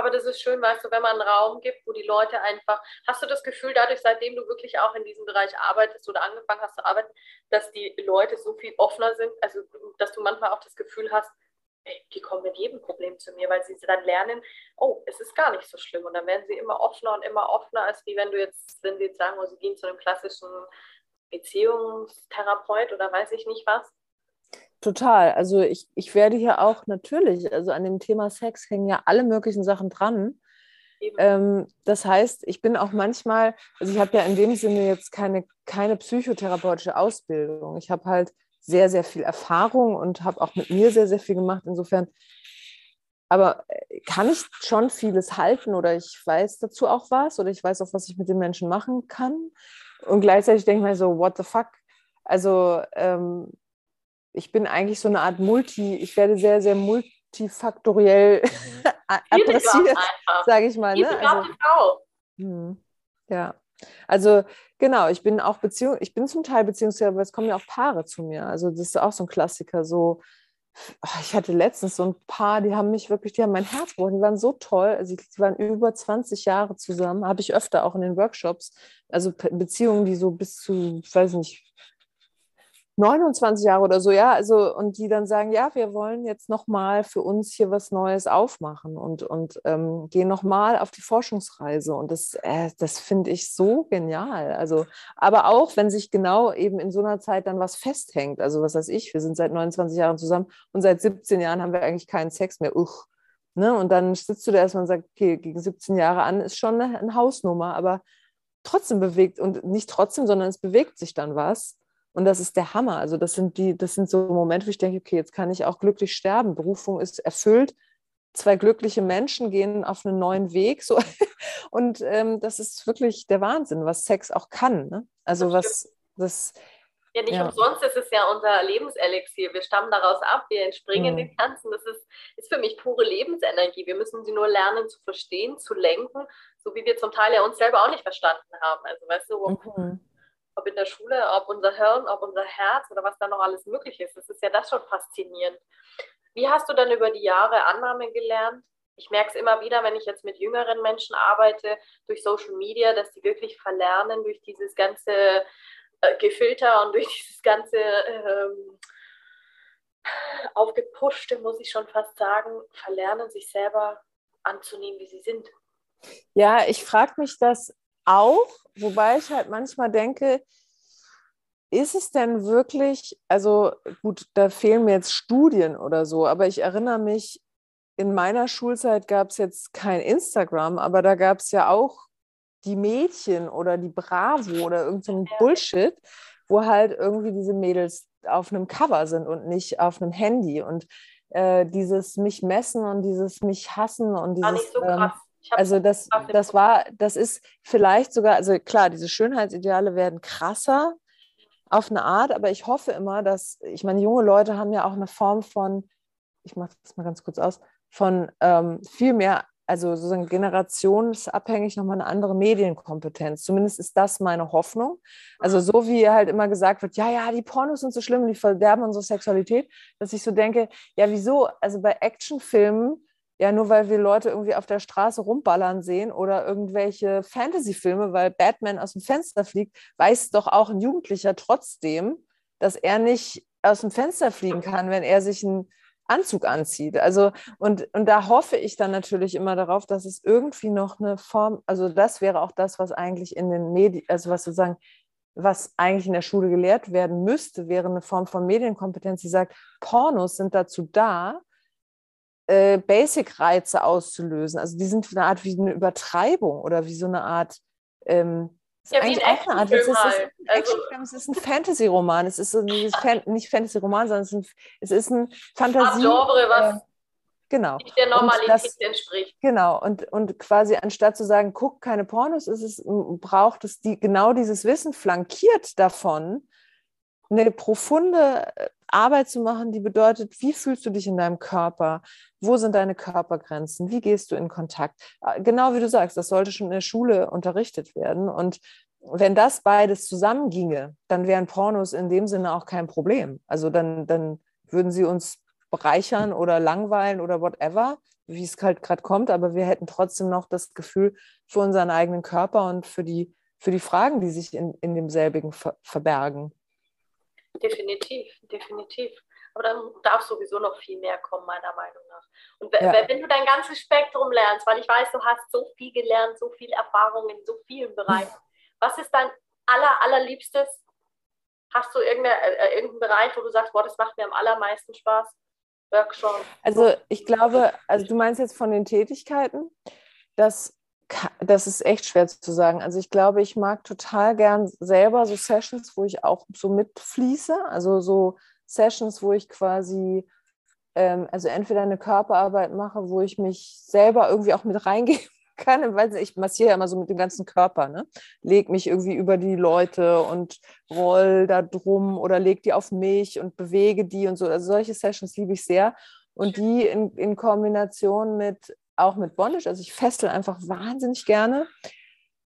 Aber das ist schön, weißt du, wenn man einen Raum gibt, wo die Leute einfach, hast du das Gefühl, dadurch, seitdem du wirklich auch in diesem Bereich arbeitest oder angefangen hast zu arbeiten, dass die Leute so viel offener sind, also dass du manchmal auch das Gefühl hast, ey, die kommen mit jedem Problem zu mir, weil sie dann lernen, oh, es ist gar nicht so schlimm. Und dann werden sie immer offener und immer offener, als wie wenn du jetzt, wenn sie jetzt sagen, oh, sie gehen zu einem klassischen Beziehungstherapeut oder weiß ich nicht was. Total. Also ich, ich werde hier auch natürlich, also an dem Thema Sex hängen ja alle möglichen Sachen dran. Ähm, das heißt, ich bin auch manchmal, also ich habe ja in dem Sinne jetzt keine, keine psychotherapeutische Ausbildung. Ich habe halt sehr, sehr viel Erfahrung und habe auch mit mir sehr, sehr viel gemacht. Insofern, aber äh, kann ich schon vieles halten oder ich weiß dazu auch was oder ich weiß auch, was ich mit den Menschen machen kann. Und gleichzeitig denke ich mir so, what the fuck? Also ähm, ich bin eigentlich so eine Art Multi, ich werde sehr, sehr multifaktoriell adressiert, sage ich mal. Ne? Also, hm, ja. Also genau, ich bin auch Beziehung, ich bin zum Teil Beziehungstherapeut, aber es kommen ja auch Paare zu mir. Also das ist auch so ein Klassiker. So, ah, ich hatte letztens so ein Paar, die haben mich wirklich, die haben mein Herz gebrochen, die waren so toll. Also die waren über 20 Jahre zusammen, habe ich öfter auch in den Workshops. Also Beziehungen, die so bis zu, ich weiß nicht, 29 Jahre oder so, ja, also und die dann sagen, ja, wir wollen jetzt nochmal für uns hier was Neues aufmachen und, und ähm, gehen nochmal auf die Forschungsreise. Und das, äh, das finde ich so genial. Also, aber auch, wenn sich genau eben in so einer Zeit dann was festhängt, also was weiß ich, wir sind seit 29 Jahren zusammen und seit 17 Jahren haben wir eigentlich keinen Sex mehr, uch, ne, und dann sitzt du da erstmal und sagst, okay, gegen 17 Jahre an ist schon eine, eine Hausnummer, aber trotzdem bewegt und nicht trotzdem, sondern es bewegt sich dann was und das ist der Hammer. Also das sind die, das sind so Momente, wo ich denke, okay, jetzt kann ich auch glücklich sterben. Berufung ist erfüllt. Zwei glückliche Menschen gehen auf einen neuen Weg. So. Und ähm, das ist wirklich der Wahnsinn, was Sex auch kann. Ne? Also das was das. Ja, nicht ja. umsonst ist es ja unser Lebenselixier. Wir stammen daraus ab, wir entspringen mhm. dem Ganzen. Das ist, ist für mich pure Lebensenergie. Wir müssen sie nur lernen zu verstehen, zu lenken, so wie wir zum Teil ja uns selber auch nicht verstanden haben. Also weißt du, mhm ob in der Schule, ob unser Hirn, ob unser Herz oder was da noch alles möglich ist. Das ist ja das schon faszinierend. Wie hast du dann über die Jahre Annahme gelernt? Ich merke es immer wieder, wenn ich jetzt mit jüngeren Menschen arbeite, durch Social Media, dass die wirklich verlernen durch dieses ganze äh, Gefilter und durch dieses ganze ähm, aufgepuschte, muss ich schon fast sagen, verlernen, sich selber anzunehmen, wie sie sind. Ja, ich frage mich das auch, wobei ich halt manchmal denke, ist es denn wirklich, also gut, da fehlen mir jetzt Studien oder so, aber ich erinnere mich, in meiner Schulzeit gab es jetzt kein Instagram, aber da gab es ja auch die Mädchen oder die Bravo oder irgendein so Bullshit, wo halt irgendwie diese Mädels auf einem Cover sind und nicht auf einem Handy und äh, dieses mich messen und dieses mich hassen und dieses. War nicht so ähm, krass. Ähm, also das, das war, das ist vielleicht sogar, also klar, diese Schönheitsideale werden krasser auf eine Art, aber ich hoffe immer, dass, ich meine, junge Leute haben ja auch eine Form von, ich mache das mal ganz kurz aus, von ähm, viel mehr, also sozusagen generationsabhängig nochmal eine andere Medienkompetenz. Zumindest ist das meine Hoffnung. Also so wie halt immer gesagt wird, ja, ja, die Pornos sind so schlimm, die verderben unsere Sexualität, dass ich so denke, ja, wieso? Also bei Actionfilmen ja, nur weil wir Leute irgendwie auf der Straße rumballern sehen oder irgendwelche Fantasy-Filme, weil Batman aus dem Fenster fliegt, weiß doch auch ein Jugendlicher trotzdem, dass er nicht aus dem Fenster fliegen kann, wenn er sich einen Anzug anzieht. Also, und, und da hoffe ich dann natürlich immer darauf, dass es irgendwie noch eine Form, also das wäre auch das, was eigentlich in den Medien, also was sozusagen, was eigentlich in der Schule gelehrt werden müsste, wäre eine Form von Medienkompetenz, die sagt, Pornos sind dazu da, äh, Basic-Reize auszulösen. Also die sind eine Art wie eine Übertreibung oder wie so eine Art ähm, ist ja, eigentlich auch eine Art. Es ist, halt. also, es ist ein Fantasy-Roman. Es ist Fan, nicht Fantasy-Roman, sondern es ist ein, es ist ein Fantasie. Genre, was äh, genau. nicht der Normalität das, entspricht. Genau. Und, und quasi anstatt zu sagen, guck keine Pornos, ist es, braucht es die, genau dieses Wissen flankiert davon, eine profunde äh, Arbeit zu machen, die bedeutet, wie fühlst du dich in deinem Körper? Wo sind deine Körpergrenzen? Wie gehst du in Kontakt? Äh, genau wie du sagst, das sollte schon in der Schule unterrichtet werden. Und wenn das beides zusammenginge, dann wären Pornos in dem Sinne auch kein Problem. Also dann, dann würden sie uns bereichern oder langweilen oder whatever, wie es halt gerade kommt, aber wir hätten trotzdem noch das Gefühl für unseren eigenen Körper und für die, für die Fragen, die sich in, in demselbigen ver verbergen. Definitiv, definitiv. Aber dann darf sowieso noch viel mehr kommen, meiner Meinung nach. Und ja. wenn du dein ganzes Spektrum lernst, weil ich weiß, du hast so viel gelernt, so viel Erfahrung in so vielen Bereichen. Was ist dein aller, allerliebstes? Hast du irgendeine, äh, irgendeinen Bereich, wo du sagst, boah, das macht mir am allermeisten Spaß? Workshop. Also ich glaube, also du meinst jetzt von den Tätigkeiten, dass das ist echt schwer zu sagen. Also ich glaube, ich mag total gern selber so Sessions, wo ich auch so mitfließe. Also so Sessions, wo ich quasi, ähm, also entweder eine Körperarbeit mache, wo ich mich selber irgendwie auch mit reingeben kann. Weil ich massiere ja immer so mit dem ganzen Körper, ne? Leg mich irgendwie über die Leute und roll da drum oder leg die auf mich und bewege die und so. Also solche Sessions liebe ich sehr. Und die in, in Kombination mit auch mit Bondage. Also ich festel einfach wahnsinnig gerne.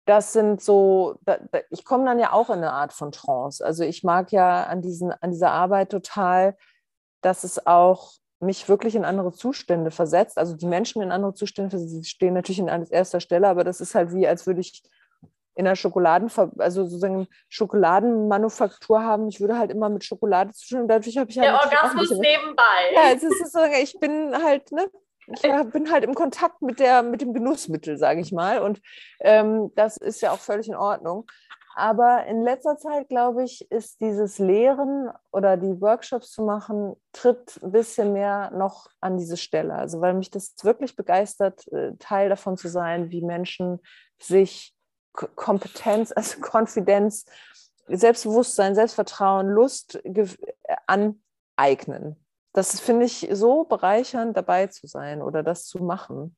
Das sind so, da, da, ich komme dann ja auch in eine Art von Trance. Also ich mag ja an, diesen, an dieser Arbeit total, dass es auch mich wirklich in andere Zustände versetzt. Also die Menschen in andere Zustände stehen natürlich an erster Stelle, aber das ist halt wie, als würde ich in der Schokoladen, also sozusagen Schokoladenmanufaktur haben. Ich würde halt immer mit Schokolade zwischen dadurch habe ich halt Der Orgasmus nebenbei. Ja, es ist so, ich bin halt, ne, ich bin halt im Kontakt mit, der, mit dem Genussmittel, sage ich mal. Und ähm, das ist ja auch völlig in Ordnung. Aber in letzter Zeit, glaube ich, ist dieses Lehren oder die Workshops zu machen, tritt ein bisschen mehr noch an diese Stelle. Also weil mich das wirklich begeistert, äh, Teil davon zu sein, wie Menschen sich Kompetenz, also Konfidenz, Selbstbewusstsein, Selbstvertrauen, Lust aneignen das finde ich so bereichernd, dabei zu sein oder das zu machen.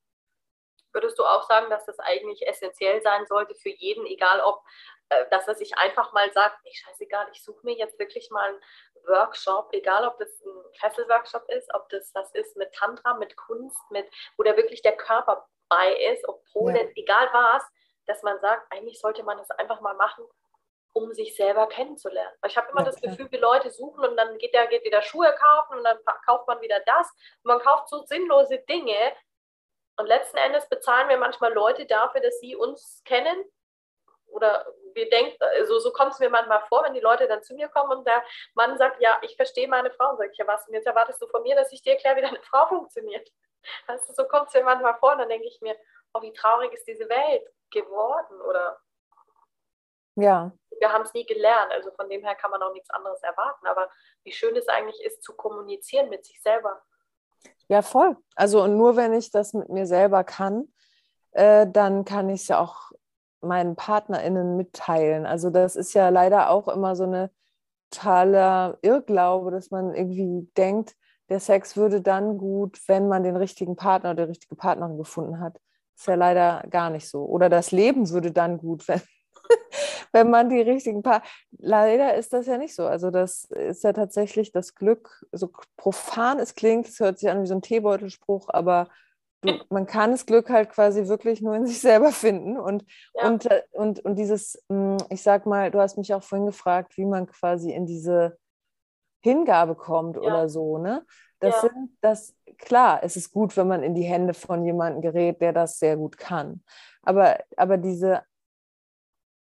Würdest du auch sagen, dass das eigentlich essentiell sein sollte für jeden, egal ob, äh, dass er sich einfach mal sagt, nee, scheißegal, ich suche mir jetzt wirklich mal einen Workshop, egal ob das ein Fesselworkshop ist, ob das was ist mit Tantra, mit Kunst, mit, wo da wirklich der Körper bei ist, ob Pole, ja. egal was, dass man sagt, eigentlich sollte man das einfach mal machen, um sich selber kennenzulernen. Ich habe immer ja, das Gefühl, wie Leute suchen und dann geht der geht wieder Schuhe kaufen und dann kauft man wieder das. Und man kauft so sinnlose Dinge. Und letzten Endes bezahlen wir manchmal Leute dafür, dass sie uns kennen. Oder wir denken, also so kommt es mir manchmal vor, wenn die Leute dann zu mir kommen und der Mann sagt, ja, ich verstehe meine Frau. Und sage ich, ja was, und jetzt erwartest du von mir, dass ich dir erkläre, wie deine Frau funktioniert. Also so kommt es mir manchmal vor. Und dann denke ich mir, oh, wie traurig ist diese Welt geworden? Oder ja. Wir haben es nie gelernt, also von dem her kann man auch nichts anderes erwarten. Aber wie schön es eigentlich ist, zu kommunizieren mit sich selber. Ja, voll. Also und nur wenn ich das mit mir selber kann, äh, dann kann ich es ja auch meinen PartnerInnen mitteilen. Also das ist ja leider auch immer so eine totaler Irrglaube, dass man irgendwie denkt, der Sex würde dann gut, wenn man den richtigen Partner oder die richtige Partnerin gefunden hat. Das ist ja leider gar nicht so. Oder das Leben würde dann gut, wenn wenn man die richtigen Paar. Leider ist das ja nicht so. Also, das ist ja tatsächlich das Glück, so profan es klingt, es hört sich an wie so ein Teebeutelspruch, aber du, man kann das Glück halt quasi wirklich nur in sich selber finden. Und, ja. und, äh, und, und dieses, hm, ich sag mal, du hast mich auch vorhin gefragt, wie man quasi in diese Hingabe kommt ja. oder so, ne? Das ja. sind das, klar, es ist gut, wenn man in die Hände von jemandem gerät, der das sehr gut kann. Aber, aber diese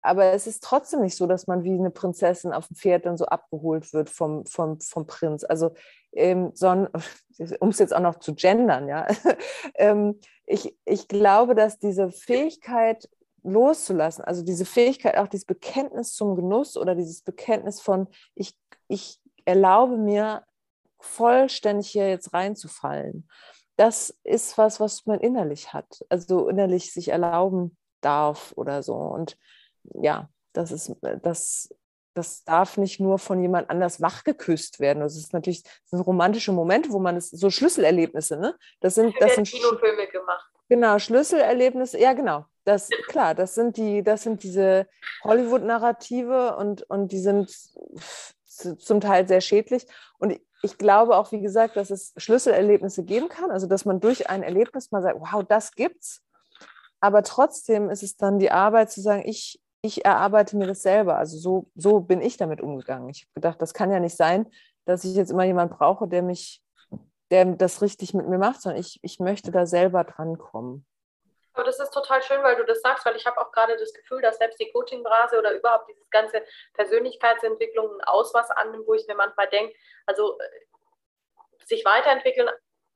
aber es ist trotzdem nicht so, dass man wie eine Prinzessin auf dem Pferd dann so abgeholt wird vom, vom, vom Prinz. Also, ähm, um es jetzt auch noch zu gendern, ja. ähm, ich, ich glaube, dass diese Fähigkeit loszulassen, also diese Fähigkeit, auch dieses Bekenntnis zum Genuss oder dieses Bekenntnis von, ich, ich erlaube mir vollständig hier jetzt reinzufallen, das ist was, was man innerlich hat. Also innerlich sich erlauben darf oder so. Und ja, das ist, äh, das, das darf nicht nur von jemand anders wachgeküsst werden. Das ist natürlich das sind romantische Momente, wo man es, so Schlüsselerlebnisse, ne? Das sind, das sind Kinofilme gemacht. Genau, Schlüsselerlebnisse, ja genau. Das, klar, das sind die, das sind diese Hollywood-Narrative und, und die sind zum Teil sehr schädlich. Und ich glaube auch, wie gesagt, dass es Schlüsselerlebnisse geben kann, also dass man durch ein Erlebnis mal sagt, wow, das gibt's. Aber trotzdem ist es dann die Arbeit zu sagen, ich, ich erarbeite mir das selber. Also so, so bin ich damit umgegangen. Ich habe gedacht, das kann ja nicht sein, dass ich jetzt immer jemanden brauche, der mich, der das richtig mit mir macht, sondern ich, ich möchte da selber drankommen. Aber das ist total schön, weil du das sagst, weil ich habe auch gerade das Gefühl, dass selbst die Coaching-Brase oder überhaupt dieses ganze Persönlichkeitsentwicklung ein Ausmaß annimmt, wo ich mir manchmal denke, also äh, sich weiterentwickeln,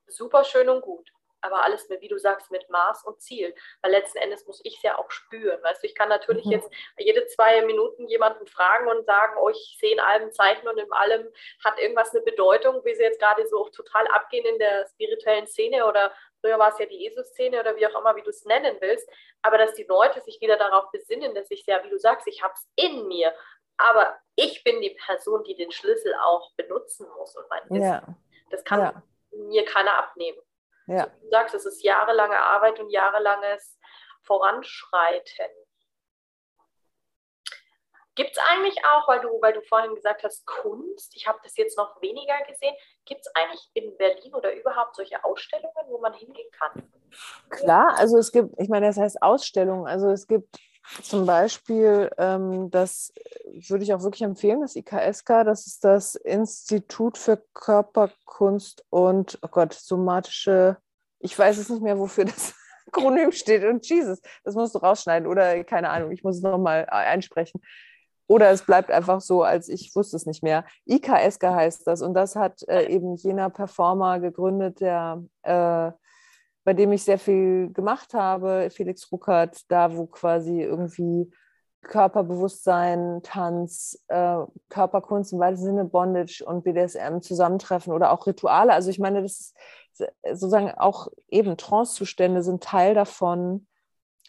super schön und gut aber alles mit, wie du sagst, mit Maß und Ziel. Weil letzten Endes muss ich es ja auch spüren. Weißt du, ich kann natürlich mhm. jetzt jede zwei Minuten jemanden fragen und sagen, oh, ich sehe in allem Zeichen und in allem hat irgendwas eine Bedeutung, wie sie jetzt gerade so total abgehen in der spirituellen Szene oder früher war es ja die Jesus-Szene oder wie auch immer, wie du es nennen willst. Aber dass die Leute sich wieder darauf besinnen, dass ich ja, wie du sagst, ich habe es in mir. Aber ich bin die Person, die den Schlüssel auch benutzen muss und mein Wissen. Ja. Das kann ja. mir keiner abnehmen. Ja. So, du sagst, es ist jahrelange Arbeit und jahrelanges Voranschreiten. Gibt es eigentlich auch, weil du, weil du vorhin gesagt hast, Kunst, ich habe das jetzt noch weniger gesehen, gibt es eigentlich in Berlin oder überhaupt solche Ausstellungen, wo man hingehen kann? Klar, also es gibt, ich meine, das heißt Ausstellungen, also es gibt zum Beispiel, ähm, das würde ich auch wirklich empfehlen, das IKSK, das ist das Institut für Körperkunst und, oh Gott, somatische, ich weiß es nicht mehr, wofür das Akronym steht und Jesus, das musst du rausschneiden oder keine Ahnung, ich muss es nochmal äh, einsprechen. Oder es bleibt einfach so, als ich wusste es nicht mehr. IKSK heißt das und das hat äh, eben jener Performer gegründet, der äh, bei dem ich sehr viel gemacht habe, Felix Ruckert, da wo quasi irgendwie Körperbewusstsein, Tanz, äh, Körperkunst im weitesten Sinne, Bondage und BDSM zusammentreffen oder auch Rituale. Also ich meine, das ist sozusagen auch eben Trancezustände sind Teil davon,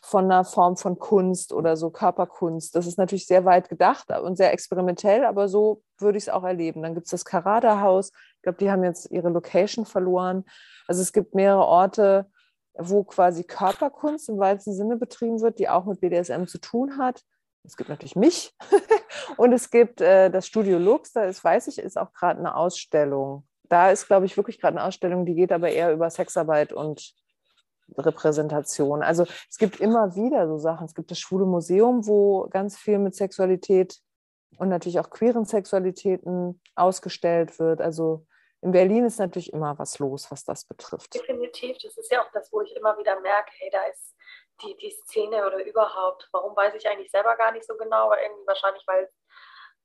von einer Form von Kunst oder so Körperkunst. Das ist natürlich sehr weit gedacht und sehr experimentell, aber so würde ich es auch erleben. Dann gibt es das Karada-Haus. Ich glaube, die haben jetzt ihre Location verloren. Also es gibt mehrere Orte, wo quasi Körperkunst im weitesten Sinne betrieben wird, die auch mit BDSM zu tun hat. Es gibt natürlich mich und es gibt äh, das Studio Lux, da ist, weiß ich, ist auch gerade eine Ausstellung. Da ist, glaube ich, wirklich gerade eine Ausstellung, die geht aber eher über Sexarbeit und Repräsentation. Also es gibt immer wieder so Sachen. Es gibt das Schwule Museum, wo ganz viel mit Sexualität und natürlich auch queeren Sexualitäten ausgestellt wird. Also in Berlin ist natürlich immer was los, was das betrifft. Definitiv, das ist ja auch das, wo ich immer wieder merke, hey, da ist die, die Szene oder überhaupt, warum weiß ich eigentlich selber gar nicht so genau, aber irgendwie wahrscheinlich, weil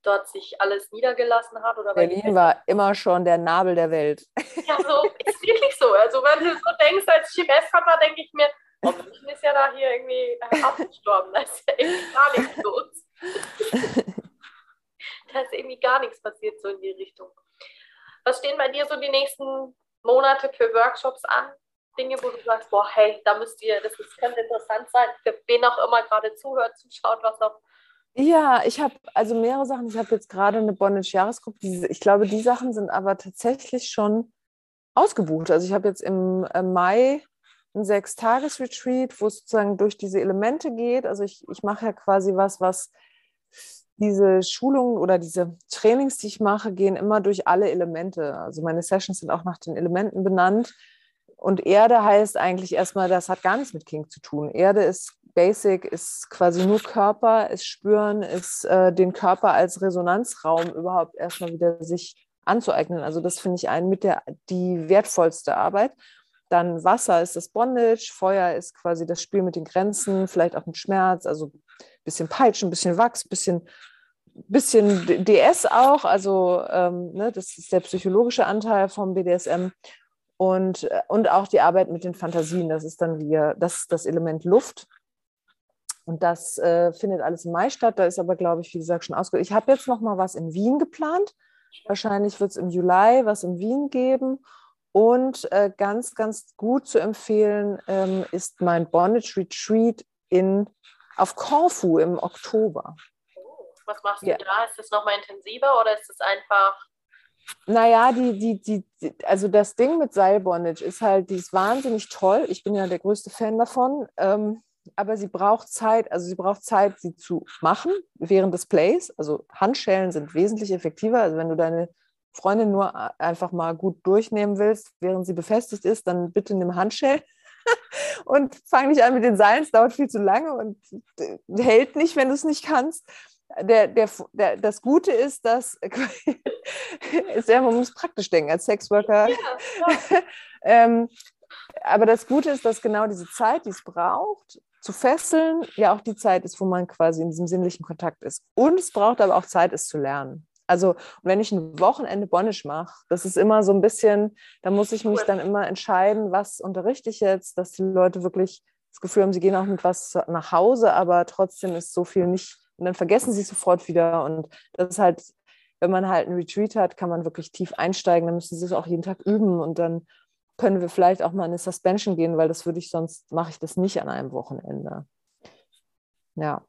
dort sich alles niedergelassen hat. Oder Berlin war immer schon der Nabel der Welt. Ja, so ist wirklich so. Also wenn du so denkst, als Chimesvater, denke ich mir, oh, München ist ja da hier irgendwie abgestorben. Da ist ja irgendwie gar nichts los. da ist irgendwie gar nichts passiert so in die Richtung. Was stehen bei dir so die nächsten Monate für Workshops an? Dinge, wo du sagst, boah, hey, da müsst ihr, das könnte interessant sein, für wen auch immer gerade zuhört, zuschaut, was auch. Ja, ich habe also mehrere Sachen. Ich habe jetzt gerade eine Bondage-Jahresgruppe. Ich glaube, die Sachen sind aber tatsächlich schon ausgebucht. Also ich habe jetzt im äh, Mai ein Sechs-Tages-Retreat, wo es sozusagen durch diese Elemente geht. Also ich, ich mache ja quasi was, was diese Schulungen oder diese Trainings, die ich mache, gehen immer durch alle Elemente. Also meine Sessions sind auch nach den Elementen benannt. Und Erde heißt eigentlich erstmal, das hat gar nichts mit King zu tun. Erde ist Basic, ist quasi nur Körper, ist Spüren, ist äh, den Körper als Resonanzraum überhaupt erstmal wieder sich anzueignen. Also das finde ich ein mit der die wertvollste Arbeit. Dann Wasser ist das Bondage, Feuer ist quasi das Spiel mit den Grenzen, vielleicht auch mit Schmerz, also ein bisschen Peitschen, ein bisschen Wachs, ein bisschen, bisschen DS auch, also ähm, ne, das ist der psychologische Anteil vom BDSM. Und, äh, und auch die Arbeit mit den Fantasien, das ist dann wieder, das das Element Luft. Und das äh, findet alles im Mai statt. Da ist aber, glaube ich, wie gesagt, schon ausgegangen. Ich habe jetzt noch mal was in Wien geplant. Wahrscheinlich wird es im Juli was in Wien geben. Und äh, ganz, ganz gut zu empfehlen ähm, ist mein Bondage Retreat in, auf Corfu im Oktober. Oh, was machst du ja. da? Ist das nochmal intensiver oder ist es einfach naja, die, die, die, die, also das Ding mit Seilbondage ist halt, die ist wahnsinnig toll. Ich bin ja der größte Fan davon. Ähm, aber sie braucht Zeit, also sie braucht Zeit, sie zu machen während des Plays. Also Handschellen sind wesentlich effektiver. Also wenn du deine Freundin nur einfach mal gut durchnehmen willst, während sie befestigt ist, dann bitte nimm Handschellen und fang nicht an mit den Seilen. Es dauert viel zu lange und hält nicht, wenn du es nicht kannst der, der, der, das Gute ist, dass ist ja, man muss praktisch denken als Sexworker. Ja, ähm, aber das Gute ist, dass genau diese Zeit, die es braucht, zu fesseln, ja auch die Zeit ist, wo man quasi in diesem sinnlichen Kontakt ist. Und es braucht aber auch Zeit, es zu lernen. Also wenn ich ein Wochenende Bonisch mache, das ist immer so ein bisschen, da muss ich mich dann immer entscheiden, was unterrichte ich jetzt, dass die Leute wirklich das Gefühl haben, sie gehen auch mit was nach Hause, aber trotzdem ist so viel nicht und dann vergessen sie es sofort wieder. Und das ist halt, wenn man halt einen Retreat hat, kann man wirklich tief einsteigen. Dann müssen sie es auch jeden Tag üben und dann können wir vielleicht auch mal in eine Suspension gehen, weil das würde ich sonst, mache ich das nicht an einem Wochenende. Ja.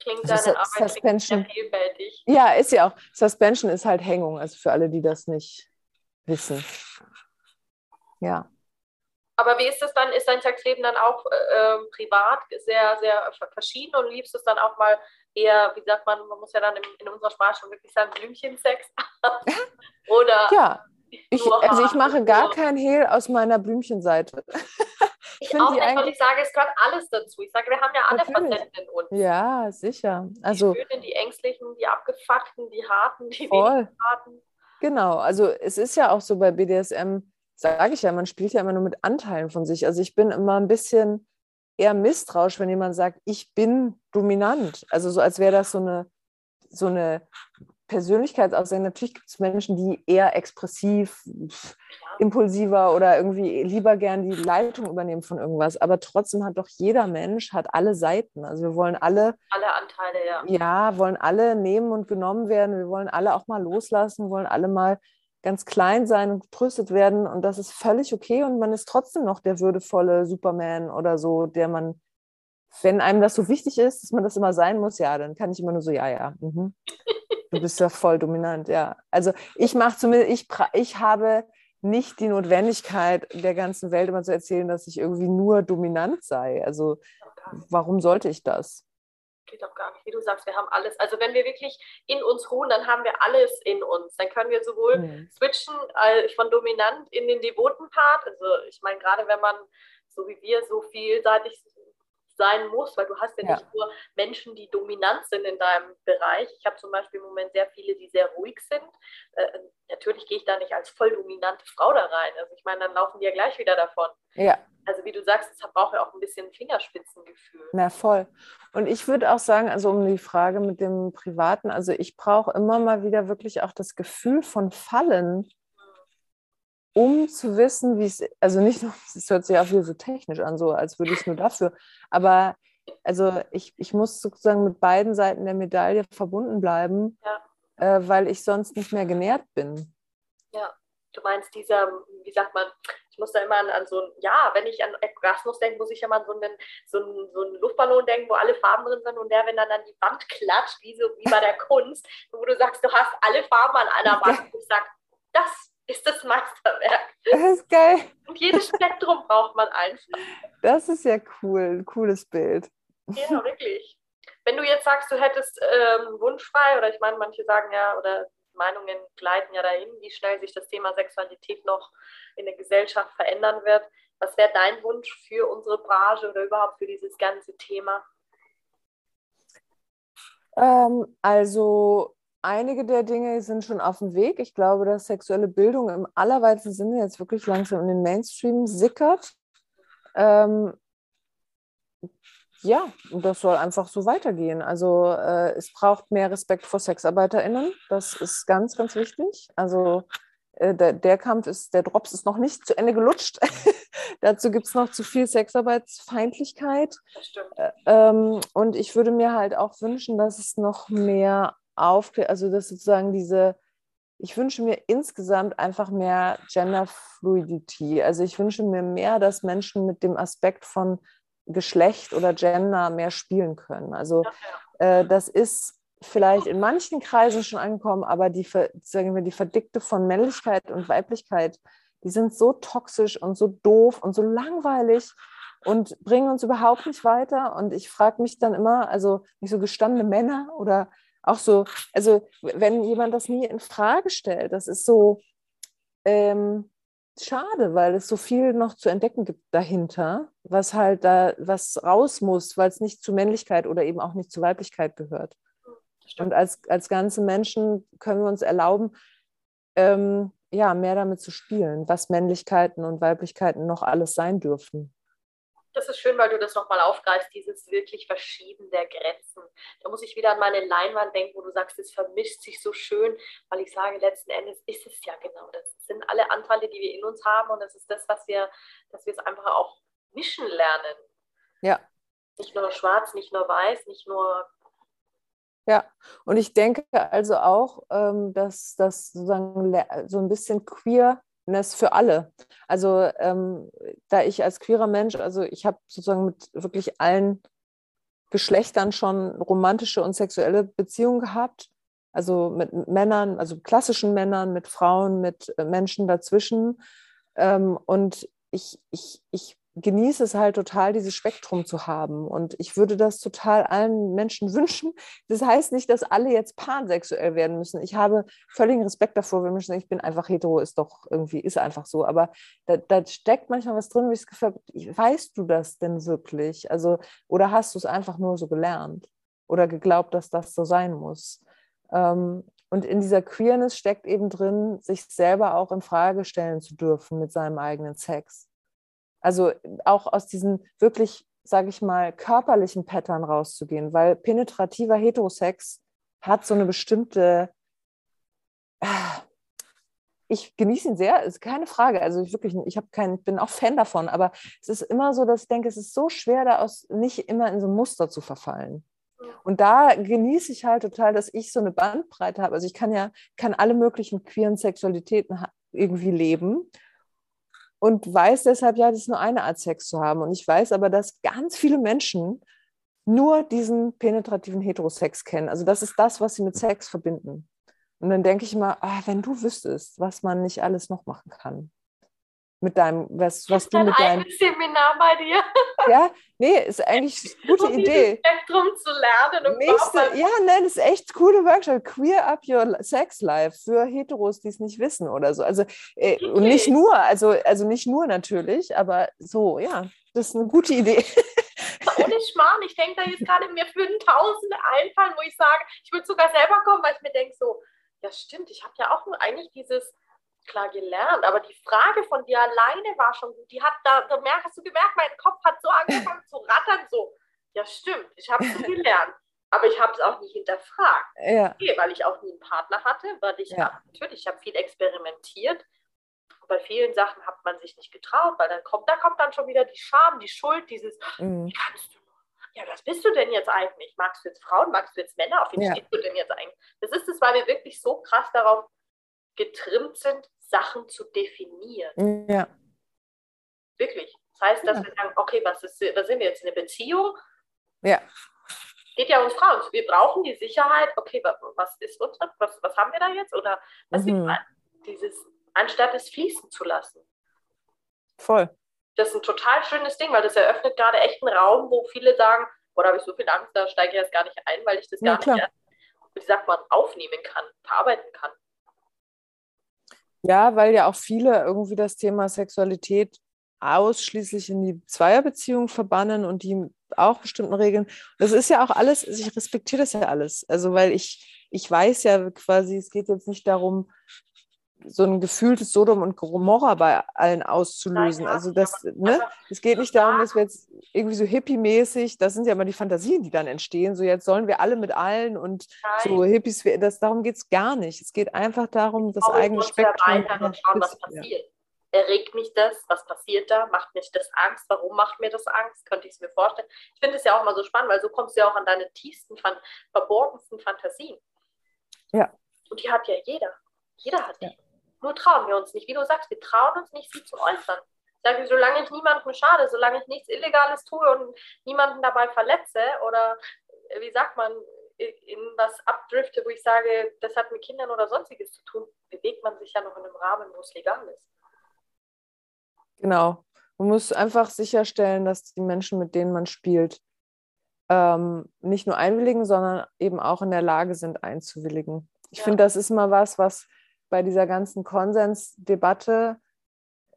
Klingt also deine Arbeit Suspension, sehr vielfältig. Ja, ist ja auch. Suspension ist halt Hängung, also für alle, die das nicht wissen. Ja. Aber wie ist es dann? Ist dein Sexleben dann auch äh, ähm, privat sehr, sehr verschieden und liebst es dann auch mal eher, wie sagt man, man muss ja dann in, in unserer Sprache schon wirklich sagen, Blümchensex? Oder ja. Ich, also ich mache gar kein Hehl aus meiner Blümchenseite. ich, ich auch nicht, weil ich sage, es gehört alles dazu. Ich sage, wir haben ja alle Natürlich. Facetten in uns. Ja, sicher. Also, die schönen, die ängstlichen, die abgefuckten, die harten, die weniger harten. Genau, also es ist ja auch so bei BDSM, sage ich ja, man spielt ja immer nur mit Anteilen von sich. Also ich bin immer ein bisschen eher misstrauisch, wenn jemand sagt, ich bin dominant. Also so als wäre das so eine, so eine Persönlichkeitsaussage. Natürlich gibt es Menschen, die eher expressiv, impulsiver oder irgendwie lieber gern die Leitung übernehmen von irgendwas. Aber trotzdem hat doch jeder Mensch hat alle Seiten. Also wir wollen alle alle Anteile, ja. Ja, wollen alle nehmen und genommen werden. Wir wollen alle auch mal loslassen, wollen alle mal ganz klein sein und getröstet werden und das ist völlig okay und man ist trotzdem noch der würdevolle Superman oder so, der man, wenn einem das so wichtig ist, dass man das immer sein muss, ja, dann kann ich immer nur so, ja, ja, mhm. du bist ja voll dominant, ja. Also ich mache zumindest, ich, ich habe nicht die Notwendigkeit der ganzen Welt immer zu erzählen, dass ich irgendwie nur dominant sei. Also warum sollte ich das? geht doch gar nicht. Wie du sagst, wir haben alles. Also wenn wir wirklich in uns ruhen, dann haben wir alles in uns. Dann können wir sowohl mhm. switchen äh, von dominant in den devoten Part. Also ich meine, gerade wenn man so wie wir so vielseitig sein muss, weil du hast ja, ja, nicht nur Menschen, die dominant sind in deinem Bereich. Ich habe zum Beispiel im Moment sehr viele, die sehr ruhig sind. Äh, natürlich gehe ich da nicht als voll dominante Frau da rein. Also ich meine, dann laufen die ja gleich wieder davon. Ja also wie du sagst, es braucht ja auch ein bisschen Fingerspitzengefühl. Na voll. Und ich würde auch sagen, also um die Frage mit dem Privaten, also ich brauche immer mal wieder wirklich auch das Gefühl von Fallen, um zu wissen, wie es, also nicht nur, es hört sich auch wieder so technisch an, so als würde ich es nur dafür, aber also ich, ich muss sozusagen mit beiden Seiten der Medaille verbunden bleiben, ja. äh, weil ich sonst nicht mehr genährt bin. Ja, du meinst dieser, wie sagt man, ich muss da immer an, an so ein, ja, wenn ich an Orgasmus denke, muss ich immer an so einen, so, einen, so einen Luftballon denken, wo alle Farben drin sind und der, wenn dann an die Wand klatscht, wie, so, wie bei der Kunst, wo du sagst, du hast alle Farben an einer Wand. Und ich sage, das ist das Meisterwerk. Das ist geil. Und jedes Spektrum braucht man einfach. Das ist ja cool, ein cooles Bild. Ja, wirklich. Wenn du jetzt sagst, du hättest ähm, wunschfrei, oder ich meine, manche sagen ja, oder Meinungen gleiten ja dahin, wie schnell sich das Thema Sexualität noch in der Gesellschaft verändern wird. Was wäre dein Wunsch für unsere Branche oder überhaupt für dieses ganze Thema? Ähm, also einige der Dinge sind schon auf dem Weg. Ich glaube, dass sexuelle Bildung im allerweitesten Sinne jetzt wirklich langsam in den Mainstream sickert. Ähm, ja, und das soll einfach so weitergehen. Also äh, es braucht mehr Respekt vor SexarbeiterInnen. Das ist ganz, ganz wichtig. Also äh, der, der, Kampf ist, der Drops ist noch nicht zu Ende gelutscht. Dazu gibt es noch zu viel Sexarbeitsfeindlichkeit. Äh, ähm, und ich würde mir halt auch wünschen, dass es noch mehr aufklärt, also dass sozusagen diese, ich wünsche mir insgesamt einfach mehr Gender-Fluidity. Also ich wünsche mir mehr, dass Menschen mit dem Aspekt von Geschlecht oder Gender mehr spielen können. Also äh, das ist vielleicht in manchen Kreisen schon angekommen, aber die, sagen wir, die Verdickte von Männlichkeit und Weiblichkeit, die sind so toxisch und so doof und so langweilig und bringen uns überhaupt nicht weiter. Und ich frage mich dann immer, also nicht so gestandene Männer oder auch so, also wenn jemand das nie in Frage stellt, das ist so, ähm, schade, weil es so viel noch zu entdecken gibt dahinter, was halt da, was raus muss, weil es nicht zu Männlichkeit oder eben auch nicht zu Weiblichkeit gehört. Und als, als ganze Menschen können wir uns erlauben, ähm, ja, mehr damit zu spielen, was Männlichkeiten und Weiblichkeiten noch alles sein dürfen das ist schön, weil du das nochmal aufgreifst, dieses wirklich Verschieben der Grenzen. Da muss ich wieder an meine Leinwand denken, wo du sagst, es vermischt sich so schön, weil ich sage, letzten Endes ist es ja genau das. Es sind alle Anteile, die wir in uns haben und es ist das, was wir, dass wir es einfach auch mischen lernen. Ja. Nicht nur schwarz, nicht nur weiß, nicht nur ja, und ich denke also auch, ähm, dass das sozusagen so ein bisschen queer das für alle. Also ähm, da ich als queerer Mensch, also ich habe sozusagen mit wirklich allen Geschlechtern schon romantische und sexuelle Beziehungen gehabt. Also mit Männern, also klassischen Männern, mit Frauen, mit äh, Menschen dazwischen. Ähm, und ich, ich, ich genieße es halt total, dieses Spektrum zu haben. Und ich würde das total allen Menschen wünschen. Das heißt nicht, dass alle jetzt pansexuell werden müssen. Ich habe völligen Respekt davor, wenn Menschen sagen, ich bin einfach hetero, ist doch irgendwie, ist einfach so. Aber da, da steckt manchmal was drin, wo ich das Gefühl habe, weißt du das denn wirklich? Also, oder hast du es einfach nur so gelernt? Oder geglaubt, dass das so sein muss? Ähm, und in dieser Queerness steckt eben drin, sich selber auch in Frage stellen zu dürfen mit seinem eigenen Sex. Also auch aus diesen wirklich, sage ich mal, körperlichen Pattern rauszugehen, weil penetrativer Heterosex hat so eine bestimmte, ich genieße ihn sehr, ist keine Frage. Also ich wirklich, ich habe keinen, bin auch Fan davon, aber es ist immer so, dass ich denke, es ist so schwer, da aus nicht immer in so ein Muster zu verfallen. Und da genieße ich halt total, dass ich so eine Bandbreite habe. Also ich kann ja, kann alle möglichen queeren Sexualitäten irgendwie leben und weiß deshalb, ja, das ist nur eine Art Sex zu haben. Und ich weiß aber, dass ganz viele Menschen nur diesen penetrativen Heterosex kennen. Also das ist das, was sie mit Sex verbinden. Und dann denke ich immer, ah, wenn du wüsstest, was man nicht alles noch machen kann mit deinem, was, was du mit deinem. Seminar bei dir. Ja, nee, ist eigentlich eine gute um Idee. Spektrum zu lernen. Und Nächste, ja, nein, ist echt coole Workshop. Queer up your sex life für Heteros, die es nicht wissen oder so. Also äh, okay. und nicht nur, also also nicht nur natürlich, aber so, ja, das ist eine gute Idee. Ohne Schmarrn, ich denke da jetzt gerade mir würden Tausende einfallen, wo ich sage, ich würde sogar selber kommen, weil ich mir denke so, ja stimmt, ich habe ja auch nur eigentlich dieses klar gelernt, aber die Frage von dir alleine war schon gut. Die hat da, da hast du gemerkt, mein Kopf hat so angefangen zu rattern, so. Ja, stimmt, ich habe es gelernt. Aber ich habe es auch nicht hinterfragt. Ja. Okay, weil ich auch nie einen Partner hatte, weil ich ja. natürlich, ich habe viel experimentiert. bei vielen Sachen hat man sich nicht getraut, weil dann kommt, da kommt dann schon wieder die Scham, die Schuld, dieses, mhm. wie kannst du ja, was bist du denn jetzt eigentlich? Magst du jetzt Frauen, magst du jetzt Männer? Auf wen ja. stehst du denn jetzt eigentlich? Das ist es, weil wir wirklich so krass darauf getrimmt sind, Sachen zu definieren. Ja. Wirklich. Das heißt, dass ja. wir sagen, okay, was, ist, was sind wir jetzt? Eine Beziehung? Ja. Geht ja uns Frauen. Wir brauchen die Sicherheit, okay, was ist uns, was, was haben wir da jetzt? Oder was mhm. dieses, anstatt es fließen zu lassen. Voll. Das ist ein total schönes Ding, weil das eröffnet gerade echt einen Raum, wo viele sagen, oder habe ich so viel Angst, da steige ich jetzt gar nicht ein, weil ich das ja, gar klar. nicht, wie sagt man, aufnehmen kann, verarbeiten kann. Ja, weil ja auch viele irgendwie das Thema Sexualität ausschließlich in die Zweierbeziehung verbannen und die auch bestimmten Regeln. Das ist ja auch alles, ich respektiere das ja alles. Also, weil ich ich weiß ja quasi, es geht jetzt nicht darum, so ein gefühltes Sodom und Gomorra bei allen auszulösen. Nein, ja, also das, ne, es geht nicht darum, dass wir jetzt irgendwie so hippie-mäßig, das sind ja immer die Fantasien, die dann entstehen, so jetzt sollen wir alle mit allen und Nein. so Hippies, das, darum geht es gar nicht. Es geht einfach darum, das eigene Spektrum. Und schauen, was passiert. Erregt mich das? Was passiert da? Macht mich das Angst? Warum macht mir das Angst? Könnte ich es mir vorstellen? Ich finde es ja auch mal so spannend, weil so kommst du ja auch an deine tiefsten, verborgensten Fantasien. Ja. Und die hat ja jeder. Jeder hat die. Ja. Nur trauen wir uns nicht. Wie du sagst, wir trauen uns nicht, sie zu äußern. Ich sage, solange ich niemandem schade, solange ich nichts Illegales tue und niemanden dabei verletze oder, wie sagt man, in was abdrifte, wo ich sage, das hat mit Kindern oder sonstiges zu tun, bewegt man sich ja noch in einem Rahmen, wo es legal ist. Genau. Man muss einfach sicherstellen, dass die Menschen, mit denen man spielt, ähm, nicht nur einwilligen, sondern eben auch in der Lage sind, einzuwilligen. Ich ja. finde, das ist mal was, was bei dieser ganzen Konsensdebatte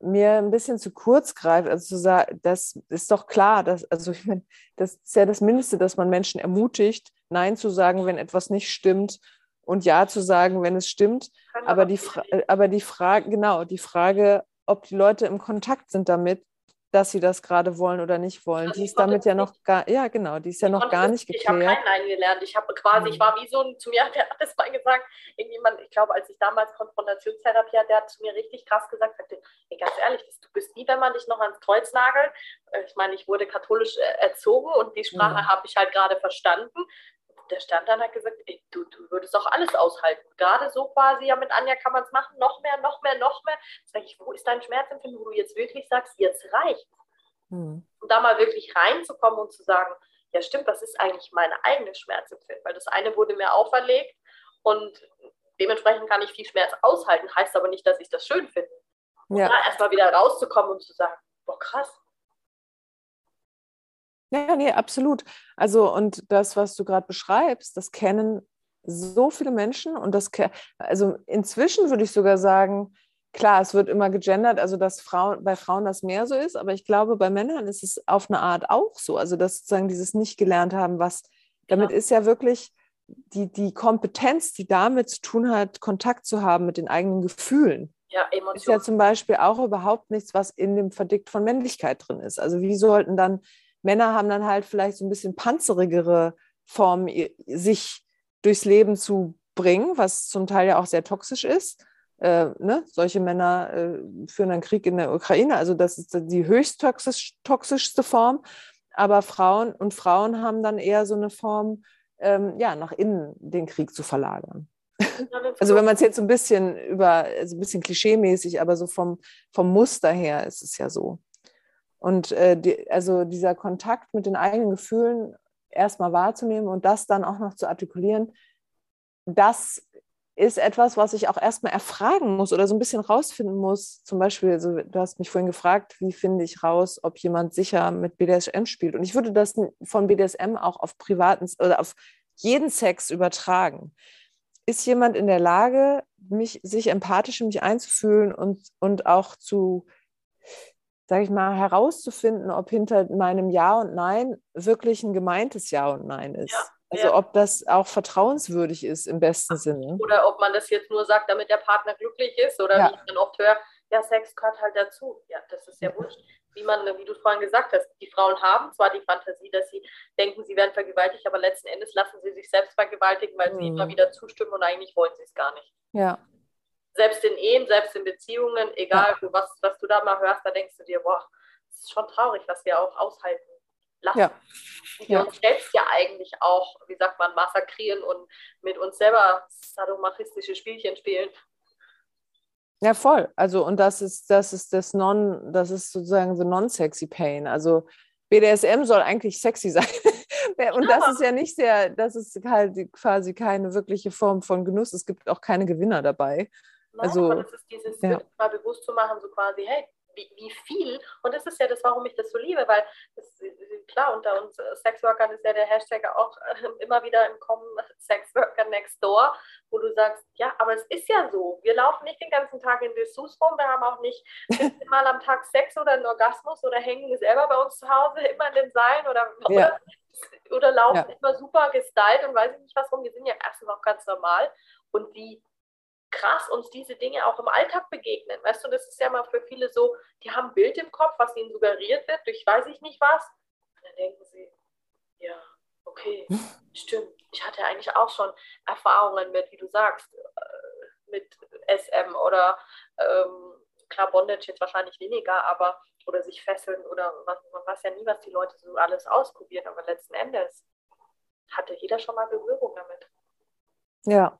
mir ein bisschen zu kurz greift. Also zu sagen, das ist doch klar, dass, also ich meine, das ist ja das Mindeste, dass man Menschen ermutigt, Nein zu sagen, wenn etwas nicht stimmt und Ja zu sagen, wenn es stimmt. Aber die, aber die Frage, genau, die Frage, ob die Leute im Kontakt sind damit, dass sie das gerade wollen oder nicht wollen. Also die ist damit ja noch gar, ja genau, die ist ja noch gar nicht geklärt. Ich habe kein Nein gelernt. Ich habe quasi, ich mhm. war wie so ein, zu mir hat der alles mal gesagt, irgendjemand, ich glaube, als ich damals Konfrontationstherapie hatte, der hat zu mir richtig krass gesagt, sagte, ey, ganz ehrlich, du bist nie, wenn man dich noch ans Kreuz nagelt. Äh, ich meine, ich wurde katholisch äh, erzogen und die Sprache mhm. habe ich halt gerade verstanden der stand dann hat gesagt, ey, du, du würdest auch alles aushalten. Gerade so quasi, ja, mit Anja kann man es machen, noch mehr, noch mehr, noch mehr. Sag ich, wo ist dein Schmerzempfinden, wo du jetzt wirklich sagst, jetzt reicht. Hm. Und da mal wirklich reinzukommen und zu sagen, ja stimmt, was ist eigentlich meine eigene Schmerzempfinden? Weil das eine wurde mir auferlegt und dementsprechend kann ich viel Schmerz aushalten, heißt aber nicht, dass ich das schön finde. Ja. Und da erstmal wieder rauszukommen und zu sagen, boah krass, ja, nee, absolut. Also, und das, was du gerade beschreibst, das kennen so viele Menschen und das, also inzwischen würde ich sogar sagen, klar, es wird immer gegendert, also dass Frauen, bei Frauen das mehr so ist, aber ich glaube, bei Männern ist es auf eine Art auch so. Also, dass sozusagen dieses nicht gelernt haben, was damit ja. ist ja wirklich die, die Kompetenz, die damit zu tun hat, Kontakt zu haben mit den eigenen Gefühlen. Ja, Emotionen. Ist ja zum Beispiel auch überhaupt nichts, was in dem Verdikt von Männlichkeit drin ist. Also wie sollten dann Männer haben dann halt vielleicht so ein bisschen panzerigere Formen, sich durchs Leben zu bringen, was zum Teil ja auch sehr toxisch ist. Äh, ne? Solche Männer äh, führen einen Krieg in der Ukraine, also das ist die höchst toxisch, toxischste Form. Aber Frauen und Frauen haben dann eher so eine Form, ähm, ja, nach innen den Krieg zu verlagern. Also wenn man es jetzt so ein bisschen über, also ein bisschen klischeemäßig, aber so vom, vom Muster her ist es ja so. Und äh, die, also dieser Kontakt mit den eigenen Gefühlen erstmal wahrzunehmen und das dann auch noch zu artikulieren, das ist etwas, was ich auch erstmal erfragen muss oder so ein bisschen rausfinden muss. Zum Beispiel, also, du hast mich vorhin gefragt, wie finde ich raus, ob jemand sicher mit BDSM spielt. Und ich würde das von BDSM auch auf privaten oder auf jeden Sex übertragen. Ist jemand in der Lage, mich, sich empathisch in mich einzufühlen und, und auch zu sage ich mal, herauszufinden, ob hinter meinem Ja und Nein wirklich ein gemeintes Ja und Nein ist. Ja, also ja. ob das auch vertrauenswürdig ist im besten Sinne. Oder ob man das jetzt nur sagt, damit der Partner glücklich ist oder ja. wie ich dann oft höre, ja, Sex gehört halt dazu. Ja, das ist ja wurscht. Wie man, wie du vorhin gesagt hast, die Frauen haben zwar die Fantasie, dass sie denken, sie werden vergewaltigt, aber letzten Endes lassen sie sich selbst vergewaltigen, weil mhm. sie immer wieder zustimmen und eigentlich wollen sie es gar nicht. Ja selbst in Ehen, selbst in Beziehungen, egal ja. was, was du da mal hörst, da denkst du dir, boah, das ist schon traurig, was wir auch aushalten lassen. Ja. Und wir ja. uns selbst ja eigentlich auch, wie sagt man, massakrieren und mit uns selber sadomachistische Spielchen spielen. Ja, voll. Also, und das ist, das ist das Non, das ist sozusagen the non-sexy pain. Also BDSM soll eigentlich sexy sein. und das ist ja nicht sehr, das ist halt quasi keine wirkliche Form von Genuss. Es gibt auch keine Gewinner dabei. Nein, also, aber das ist dieses, ja. mal bewusst zu machen, so quasi, hey, wie, wie viel. Und das ist ja das, warum ich das so liebe, weil das, klar, unter uns äh, Sexworkern ist ja der Hashtag auch äh, immer wieder im Kommen Sexworker Next Door, wo du sagst, ja, aber es ist ja so. Wir laufen nicht den ganzen Tag in Dessous rum, wir haben auch nicht mal am Tag Sex oder einen Orgasmus oder hängen selber bei uns zu Hause immer in den Seilen oder, ja. oder, oder, laufen ja. immer super gestylt und weiß ich nicht was rum. Wir sind ja erstens auch ganz normal. Und wie krass uns diese Dinge auch im Alltag begegnen. Weißt du, das ist ja mal für viele so, die haben ein Bild im Kopf, was ihnen suggeriert wird durch weiß ich nicht was. Und dann denken sie, ja, okay, stimmt. Ich hatte eigentlich auch schon Erfahrungen mit, wie du sagst, äh, mit SM oder ähm, klar, Bondage jetzt wahrscheinlich weniger, aber oder sich fesseln oder was, man weiß ja nie, was die Leute so alles ausprobieren, aber letzten Endes hatte jeder schon mal Berührung damit. Ja,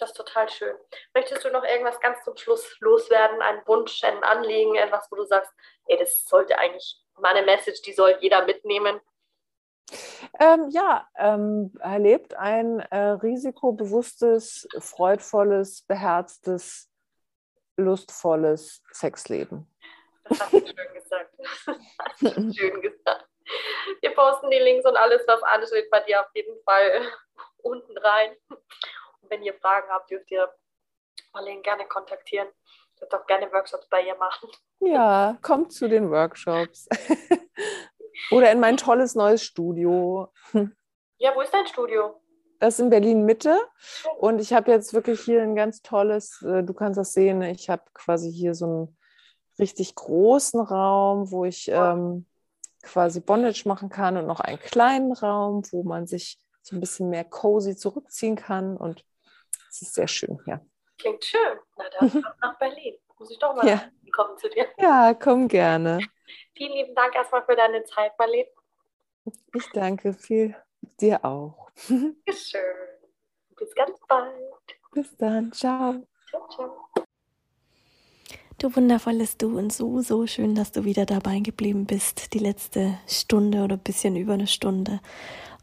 das ist total schön. Möchtest du noch irgendwas ganz zum Schluss loswerden? Einen Wunsch, ein Anliegen, etwas, wo du sagst, ey, das sollte eigentlich meine Message, die soll jeder mitnehmen? Ähm, ja, ähm, erlebt ein äh, risikobewusstes, freudvolles, beherztes, lustvolles Sexleben. Das hast du schön gesagt. Das hast du schön gesagt. Wir posten die Links und alles, was ansteht, bei dir auf jeden Fall unten rein wenn ihr Fragen habt, dürft ihr Marlene gerne kontaktieren. Ich würde auch gerne Workshops bei ihr machen. Ja, kommt zu den Workshops. Oder in mein tolles neues Studio. Ja, wo ist dein Studio? Das ist in Berlin Mitte. Und ich habe jetzt wirklich hier ein ganz tolles, äh, du kannst das sehen, ich habe quasi hier so einen richtig großen Raum, wo ich ähm, quasi Bondage machen kann und noch einen kleinen Raum, wo man sich so ein bisschen mehr cozy zurückziehen kann. Und es ist sehr schön, ja. Klingt schön. Na dann nach Berlin. Muss ich doch mal ja. kommen zu dir. Ja, komm gerne. Vielen lieben Dank erstmal für deine Zeit, Marlene. Ich danke viel dir auch. Schön. Bis ganz bald. Bis dann. Ciao. Ciao, ciao. Du wundervolles Du und so, so schön, dass du wieder dabei geblieben bist, die letzte Stunde oder ein bisschen über eine Stunde.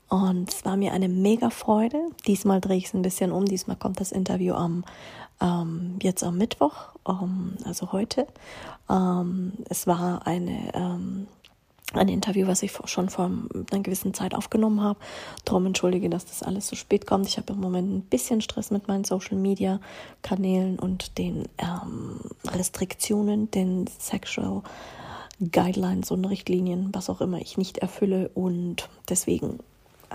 Und es war mir eine mega Freude. Diesmal drehe ich es ein bisschen um. Diesmal kommt das Interview am ähm, jetzt am Mittwoch, ähm, also heute. Ähm, es war eine ähm, ein Interview, was ich schon vor einer gewissen Zeit aufgenommen habe. Darum entschuldige, dass das alles so spät kommt. Ich habe im Moment ein bisschen Stress mit meinen Social Media Kanälen und den ähm, Restriktionen, den Sexual Guidelines und Richtlinien, was auch immer ich nicht erfülle. Und deswegen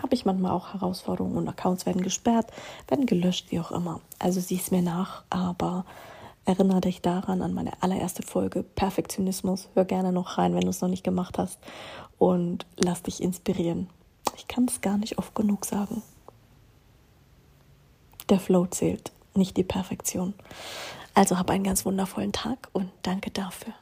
habe ich manchmal auch Herausforderungen und Accounts werden gesperrt, werden gelöscht, wie auch immer. Also sieh es mir nach, aber erinnere dich daran an meine allererste Folge Perfektionismus. Hör gerne noch rein, wenn du es noch nicht gemacht hast und lass dich inspirieren. Ich kann es gar nicht oft genug sagen. Der Flow zählt, nicht die Perfektion. Also hab einen ganz wundervollen Tag und danke dafür.